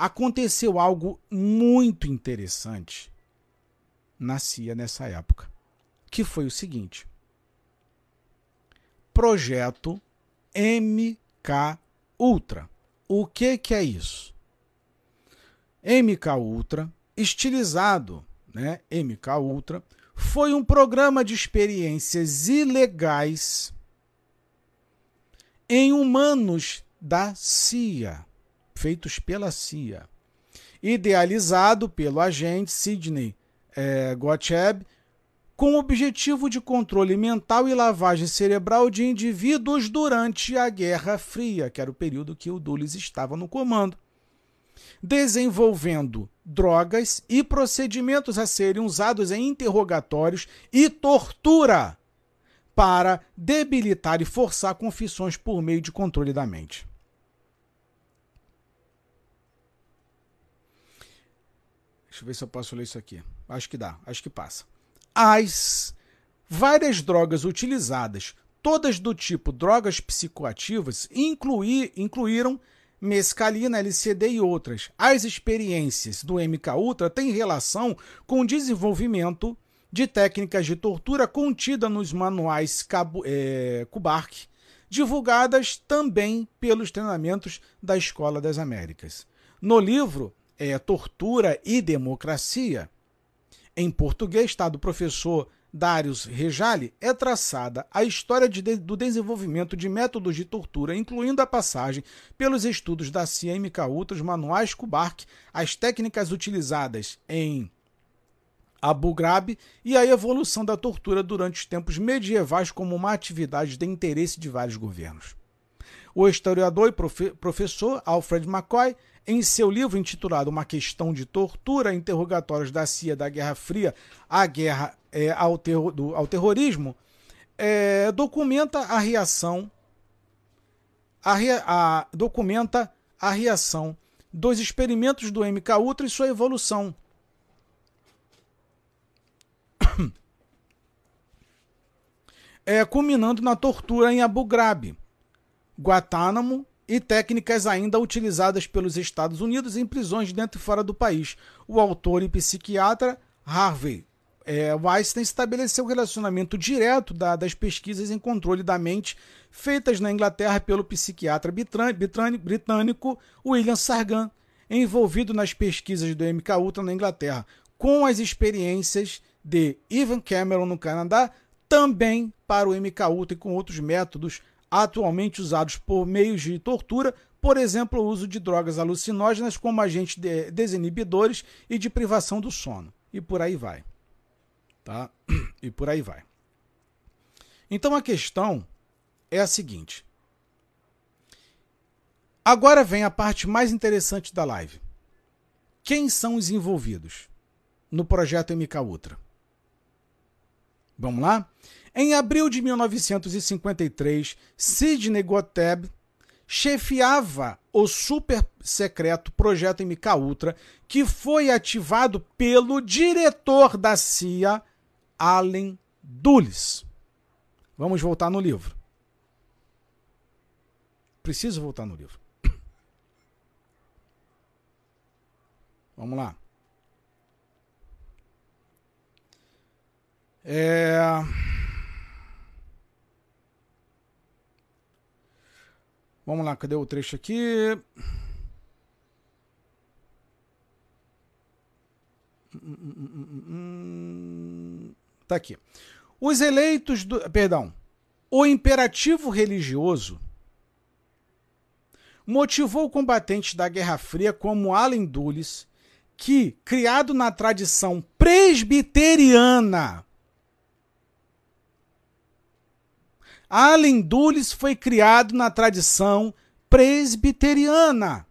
aconteceu algo muito interessante na CIA nessa época, que foi o seguinte: projeto MK Ultra. O que que é isso? MK Ultra, estilizado, né? MK Ultra foi um programa de experiências ilegais em humanos da CIA feitos pela CIA. Idealizado pelo agente Sidney é, com o objetivo de controle mental e lavagem cerebral de indivíduos durante a Guerra Fria, que era o período que o Dulles estava no comando, desenvolvendo drogas e procedimentos a serem usados em interrogatórios e tortura para debilitar e forçar confissões por meio de controle da mente. Deixa eu ver se eu posso ler isso aqui. Acho que dá, acho que passa. As várias drogas utilizadas, todas do tipo drogas psicoativas, incluir, incluíram mescalina, LCD e outras. As experiências do MK Ultra têm relação com o desenvolvimento de técnicas de tortura contida nos manuais Cabo, é, Kubark, divulgadas também pelos treinamentos da Escola das Américas. No livro, é, Tortura e Democracia, em português, está do professor Darius Rejali, é traçada a história de, do desenvolvimento de métodos de tortura, incluindo a passagem pelos estudos da CIA MK Ultra, os manuais Kubark, as técnicas utilizadas em Abu Ghraib e a evolução da tortura durante os tempos medievais como uma atividade de interesse de vários governos. O historiador e profe professor Alfred McCoy, em seu livro intitulado Uma Questão de Tortura, Interrogatórios da CIA da Guerra Fria à Guerra é, ao, terro do, ao Terrorismo, é, documenta a reação a, a, documenta a reação dos experimentos do MK Ultra e sua evolução. É, culminando na tortura em Abu Ghraib, Guantánamo e técnicas ainda utilizadas pelos Estados Unidos em prisões dentro e fora do país. O autor e psiquiatra Harvey é, Weinstein estabeleceu o relacionamento direto da, das pesquisas em controle da mente feitas na Inglaterra pelo psiquiatra britânico William Sargan, envolvido nas pesquisas do MK Ultra na Inglaterra, com as experiências de Ivan Cameron no Canadá, também para o MK Ultra e com outros métodos atualmente usados por meios de tortura, por exemplo, o uso de drogas alucinógenas como agentes de desinibidores e de privação do sono. E por aí vai tá? E por aí vai. Então a questão é a seguinte. Agora vem a parte mais interessante da live. Quem são os envolvidos no projeto MK Ultra? Vamos lá? Em abril de 1953, Sidney Gottlieb chefiava o super secreto projeto MK Ultra, que foi ativado pelo diretor da CIA, Allen Dulles. Vamos voltar no livro. Preciso voltar no livro. Vamos lá. É... Vamos lá, cadê o trecho aqui? Tá aqui. Os eleitos do. Perdão. O imperativo religioso motivou combatentes da Guerra Fria como Allen Dulles, que, criado na tradição presbiteriana, Allen Dulles foi criado na tradição presbiteriana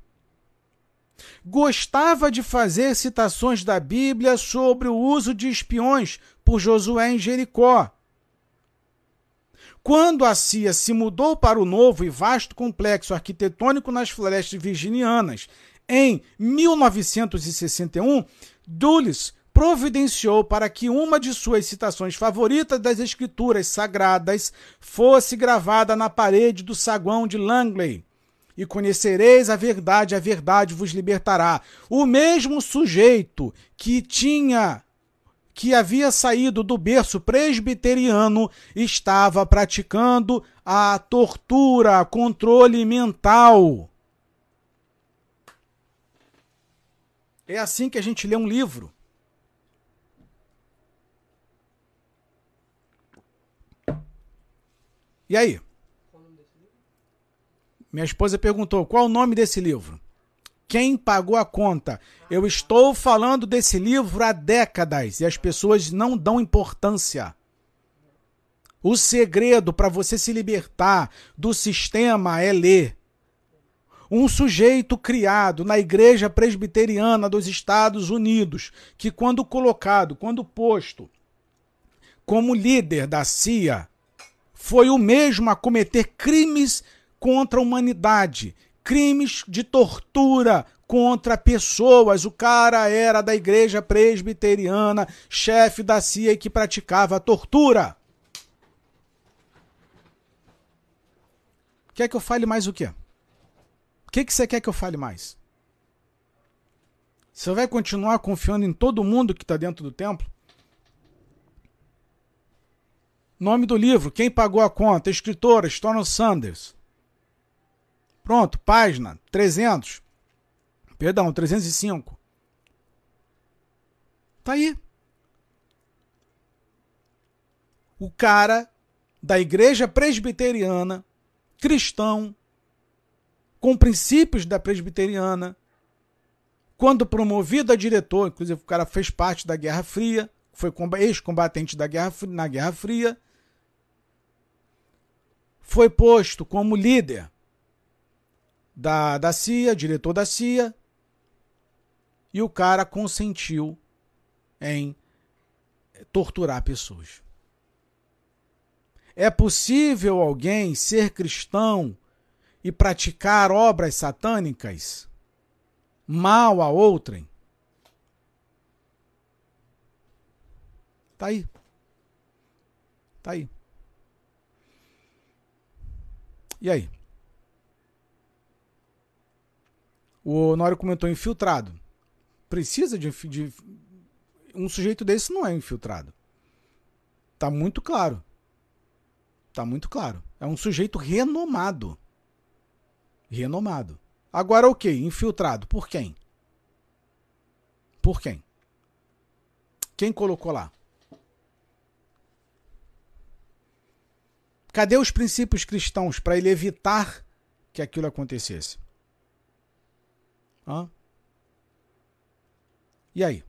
gostava de fazer citações da Bíblia sobre o uso de espiões por Josué em Jericó. Quando a CIA se mudou para o novo e vasto complexo arquitetônico nas florestas virginianas em 1961, Dulles providenciou para que uma de suas citações favoritas das escrituras sagradas fosse gravada na parede do saguão de Langley e conhecereis a verdade, a verdade vos libertará. O mesmo sujeito que tinha que havia saído do berço presbiteriano estava praticando a tortura, controle mental. É assim que a gente lê um livro. E aí? Minha esposa perguntou: qual o nome desse livro? Quem pagou a conta? Eu estou falando desse livro há décadas e as pessoas não dão importância. O segredo para você se libertar do sistema é ler. Um sujeito criado na Igreja Presbiteriana dos Estados Unidos, que, quando colocado, quando posto como líder da CIA, foi o mesmo a cometer crimes contra a humanidade, crimes de tortura contra pessoas. O cara era da igreja presbiteriana, chefe da CIA que praticava tortura. Quer que eu fale mais o quê? O que, que você quer que eu fale mais? Você vai continuar confiando em todo mundo que está dentro do templo? Nome do livro, quem pagou a conta? Escritora, Storm Sanders. Pronto, página 300. Perdão, 305. Tá aí. O cara da igreja presbiteriana, cristão, com princípios da presbiteriana, quando promovido a diretor, inclusive o cara fez parte da Guerra Fria, foi ex-combatente da Guerra na Guerra Fria, foi posto como líder da, da CIA, diretor da CIA, e o cara consentiu em torturar pessoas. É possível alguém ser cristão e praticar obras satânicas mal a outrem? Tá aí. Tá aí. E aí? O Honório comentou infiltrado. Precisa de, de. Um sujeito desse não é infiltrado. Tá muito claro. Tá muito claro. É um sujeito renomado. Renomado. Agora, ok, infiltrado. Por quem? Por quem? Quem colocou lá? Cadê os princípios cristãos para ele evitar que aquilo acontecesse? Hã? E aí?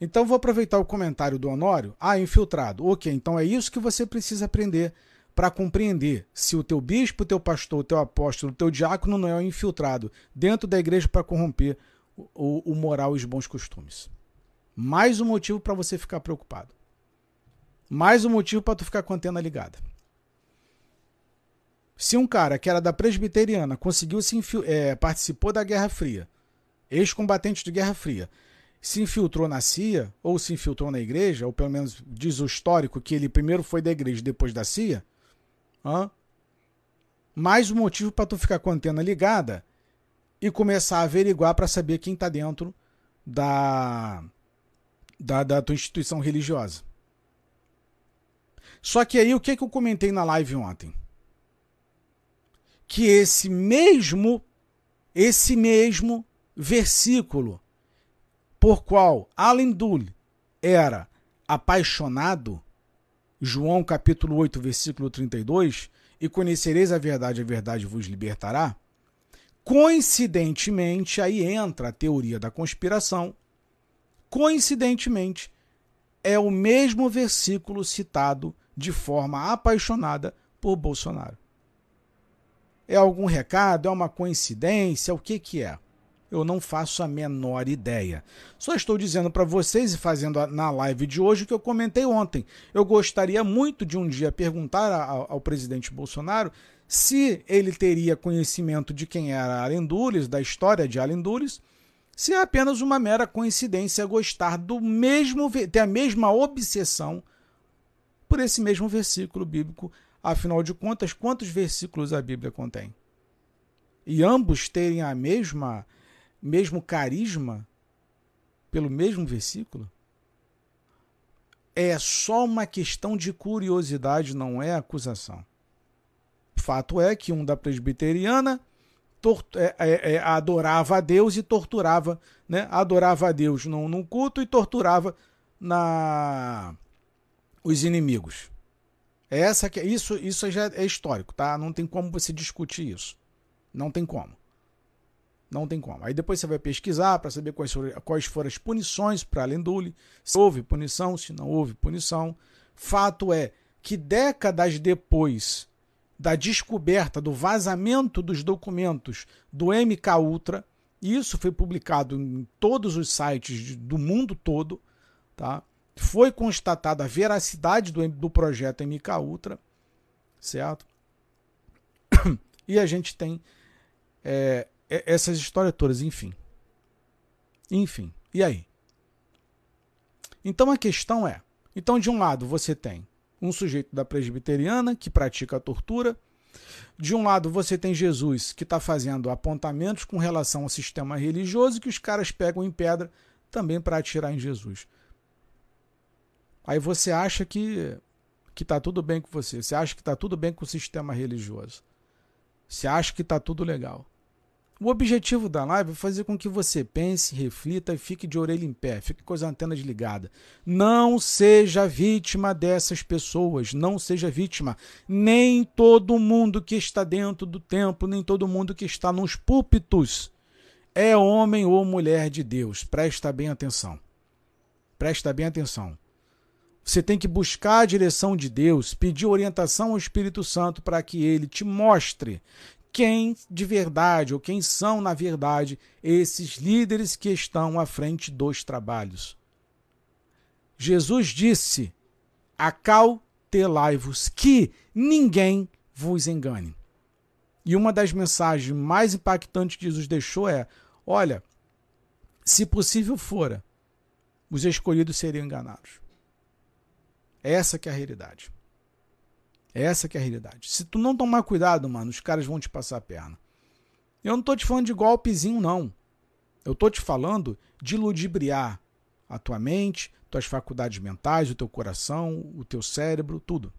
Então vou aproveitar o comentário do Honório. Ah, infiltrado. Ok, então é isso que você precisa aprender para compreender se o teu bispo, o teu pastor, o teu apóstolo, o teu diácono não é infiltrado dentro da igreja para corromper o, o, moral e os bons costumes. Mais um motivo para você ficar preocupado. Mais um motivo para tu ficar com a antena ligada. Se um cara que era da presbiteriana conseguiu se é, participou da Guerra Fria, ex-combatente de Guerra Fria, se infiltrou na CIA, ou se infiltrou na igreja, ou pelo menos diz o histórico que ele primeiro foi da igreja depois da CIA, hã? mais um motivo para tu ficar com a antena ligada e começar a averiguar para saber quem está dentro da, da, da tua instituição religiosa. Só que aí o que, que eu comentei na live ontem? Que esse mesmo, esse mesmo versículo por qual Allen Dulles era apaixonado, João capítulo 8, versículo 32, e conhecereis a verdade, a verdade vos libertará. Coincidentemente, aí entra a teoria da conspiração. Coincidentemente, é o mesmo versículo citado de forma apaixonada por Bolsonaro. É algum recado? É uma coincidência? O que, que é? Eu não faço a menor ideia. Só estou dizendo para vocês e fazendo na live de hoje o que eu comentei ontem. Eu gostaria muito de um dia perguntar ao, presidente Bolsonaro se ele teria conhecimento de quem era Allen Dulles, da história de Allen Dulles, se é apenas uma mera coincidência gostar do mesmo, ter a mesma obsessão por esse mesmo versículo bíblico. Afinal de contas, quantos versículos a Bíblia contém? E ambos terem a mesma mesmo carisma pelo mesmo versículo? É só uma questão de curiosidade, não é acusação. Fato é que um da presbiteriana é, é, é, adorava a Deus e torturava, né? adorava a Deus num, num culto e torturava na os inimigos. É essa que isso isso já é histórico, tá? Não tem como você discutir isso. Não tem como. Não tem como. Aí depois você vai pesquisar para saber quais foram, quais foram as punições para Lenduli, se houve punição, se não houve punição. Fato é que décadas depois da descoberta do vazamento dos documentos do MK Ultra, isso foi publicado em todos os sites do mundo todo, tá? Foi constatada a veracidade do, do projeto MK Ultra, certo? E a gente tem é, essas histórias todas, enfim. Enfim, e aí? Então a questão é: então, de um lado, você tem um sujeito da presbiteriana que pratica a tortura. De um lado, você tem Jesus que está fazendo apontamentos com relação ao sistema religioso que os caras pegam em pedra também para atirar em Jesus. Aí você acha que que está tudo bem com você. Você acha que está tudo bem com o sistema religioso. Você acha que está tudo legal. O objetivo da live é fazer com que você pense, reflita e fique de orelha em pé, fique com as antenas ligadas. Não seja vítima dessas pessoas, não seja vítima. Nem todo mundo que está dentro do templo, nem todo mundo que está nos púlpitos é homem ou mulher de Deus. Presta bem atenção. Presta bem atenção. Você tem que buscar a direção de Deus, pedir orientação ao Espírito Santo para que ele te mostre quem de verdade ou quem são, na verdade, esses líderes que estão à frente dos trabalhos. Jesus disse: Acautelai-vos, que ninguém vos engane. E uma das mensagens mais impactantes que Jesus deixou é: olha, se possível fora, os escolhidos seriam enganados. Essa que é a realidade. Essa que é a realidade. Se tu não tomar cuidado, mano, os caras vão te passar a perna. Eu não tô te falando de golpezinho, não. Eu tô te falando de ludibriar a tua mente, tuas faculdades mentais, o teu coração, o teu cérebro, tudo.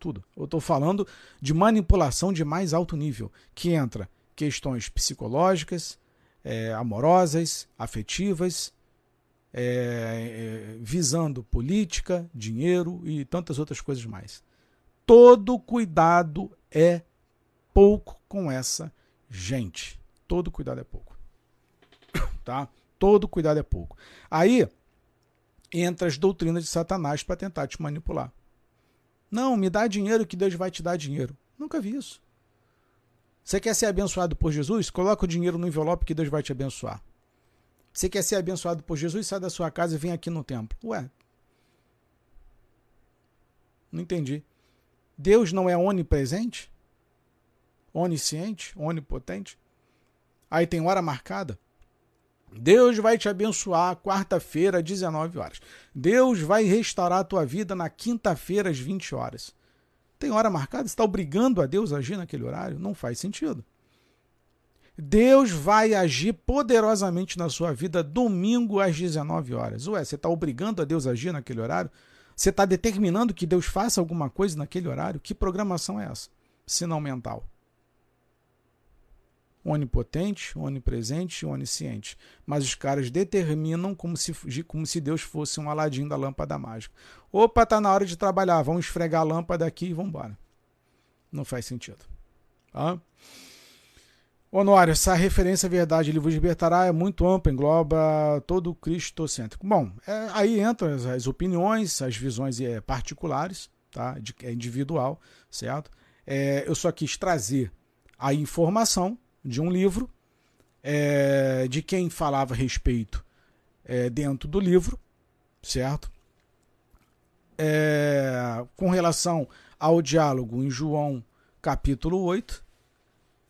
Tudo. Eu tô falando de manipulação de mais alto nível, que entra questões psicológicas, é, amorosas, afetivas, é, é, visando política, dinheiro e tantas outras coisas mais. Todo cuidado é pouco com essa gente. Todo cuidado é pouco. Tá? Todo cuidado é pouco. Aí entra as doutrinas de Satanás para tentar te manipular. Não, me dá dinheiro que Deus vai te dar dinheiro. Nunca vi isso. Você quer ser abençoado por Jesus? Coloca o dinheiro no envelope que Deus vai te abençoar. Você quer ser abençoado por Jesus? Sai da sua casa e vem aqui no templo. Ué. Não entendi. Deus não é onipresente? Onisciente? Onipotente? Aí tem hora marcada? Deus vai te abençoar quarta-feira às 19 horas. Deus vai restaurar a tua vida na quinta-feira às 20 horas. Tem hora marcada? Você está obrigando a Deus a agir naquele horário? Não faz sentido. Deus vai agir poderosamente na sua vida domingo às 19 horas. Ué, você está obrigando a Deus a agir naquele horário? Você está determinando que Deus faça alguma coisa naquele horário? Que programação é essa? Não mental. Onipotente, onipresente, onisciente. Mas os caras determinam como se, como se Deus fosse um aladim da lâmpada mágica. Opa, tá na hora de trabalhar, vamos esfregar a lâmpada aqui e vamos embora. Não faz sentido. Tá? Honório, essa referência à verdade vos libertará é muito ampla, engloba todo o cristocêntrico. Bom, é, aí entram as, as, opiniões, as visões é, particulares, tá? De, é individual, certo? É, eu só quis trazer a informação de um livro, é, de quem falava a respeito é, dentro do livro, certo? É, com relação ao diálogo em João capítulo 8,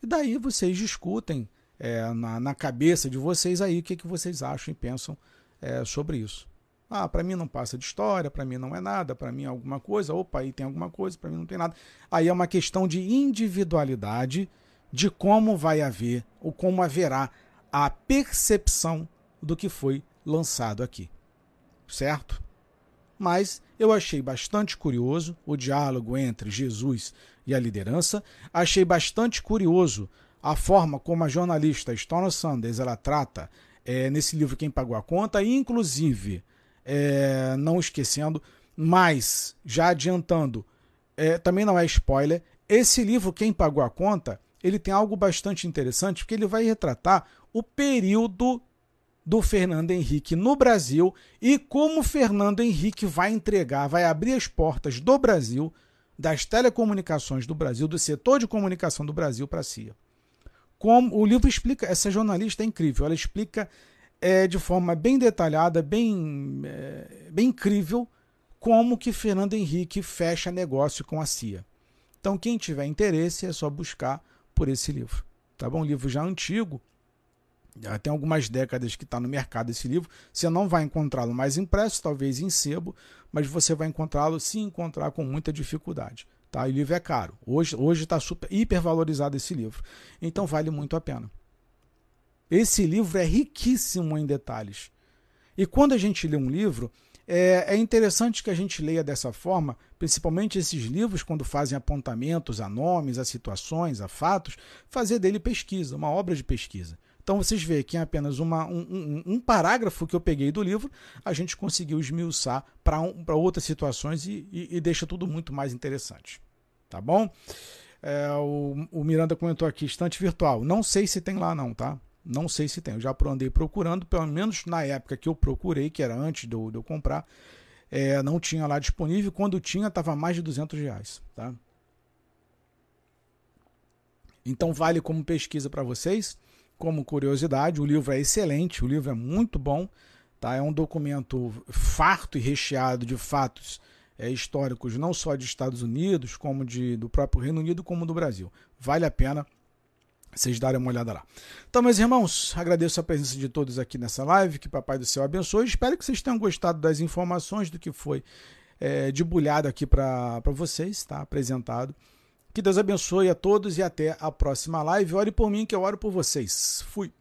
e daí vocês discutem é, na, na, cabeça de vocês aí o que, que vocês acham e pensam é, sobre isso. Ah, para mim não passa de história, para mim não é nada, para mim é alguma coisa, opa, aí tem alguma coisa, para mim não tem nada. Aí é uma questão de individualidade de como vai haver ou como haverá a percepção do que foi lançado aqui. Certo? Mas eu achei bastante curioso o diálogo entre Jesus e a liderança. Achei bastante curioso a forma como a jornalista Storm Sanders ela trata é, nesse livro Quem Pagou a Conta, e inclusive, é, não esquecendo, mas já adiantando, é, também não é spoiler, esse livro Quem Pagou a Conta, ele tem algo bastante interessante, porque ele vai retratar o período do Fernando Henrique no Brasil e como Fernando Henrique vai entregar, vai abrir as portas do Brasil das telecomunicações do Brasil, do setor de comunicação do Brasil para a CIA. Como o livro explica, essa jornalista é incrível, ela explica é, de forma bem detalhada, bem, é, bem incrível, como que Fernando Henrique fecha negócio com a CIA. Então, quem tiver interesse é só buscar por esse livro. Tá bom? Um livro já antigo, já tem algumas décadas que está no mercado esse livro. Você não vai encontrá-lo mais impresso, talvez em sebo, mas você vai encontrá-lo se encontrar com muita dificuldade. Tá? E o livro é caro. Hoje está super hiper valorizado esse livro. Então vale muito a pena. Esse livro é riquíssimo em detalhes. E quando a gente lê um livro, é, é interessante que a gente leia dessa forma, principalmente esses livros, quando fazem apontamentos a nomes, a situações, a fatos, fazer dele pesquisa, uma obra de pesquisa. Então vocês veem que em apenas uma, um, um, um, parágrafo que eu peguei do livro, a gente conseguiu esmiuçar para um, outras situações e, e, e, deixa tudo muito mais interessante. Tá bom? É, o, o, Miranda comentou aqui, estante virtual. Não sei se tem lá não, tá? Não sei se tem. Eu já andei procurando, pelo menos na época que eu procurei, que era antes de eu, de eu comprar, é, não tinha lá disponível. Quando tinha, estava mais de 200 reais, tá? Então vale como pesquisa para vocês, como curiosidade. O livro é excelente, o livro é muito bom, tá? É um documento farto e recheado de fatos é, históricos, não só de Estados Unidos, como de, do próprio Reino Unido, como do Brasil. Vale a pena vocês darem uma olhada lá. Então, meus irmãos, agradeço a presença de todos aqui nessa live, que Papai do Céu abençoe. Espero que vocês tenham gostado das informações do que foi é, debulhado aqui para vocês, tá? Apresentado. Que Deus abençoe a todos e até a próxima live. Ore por mim, que eu oro por vocês. Fui.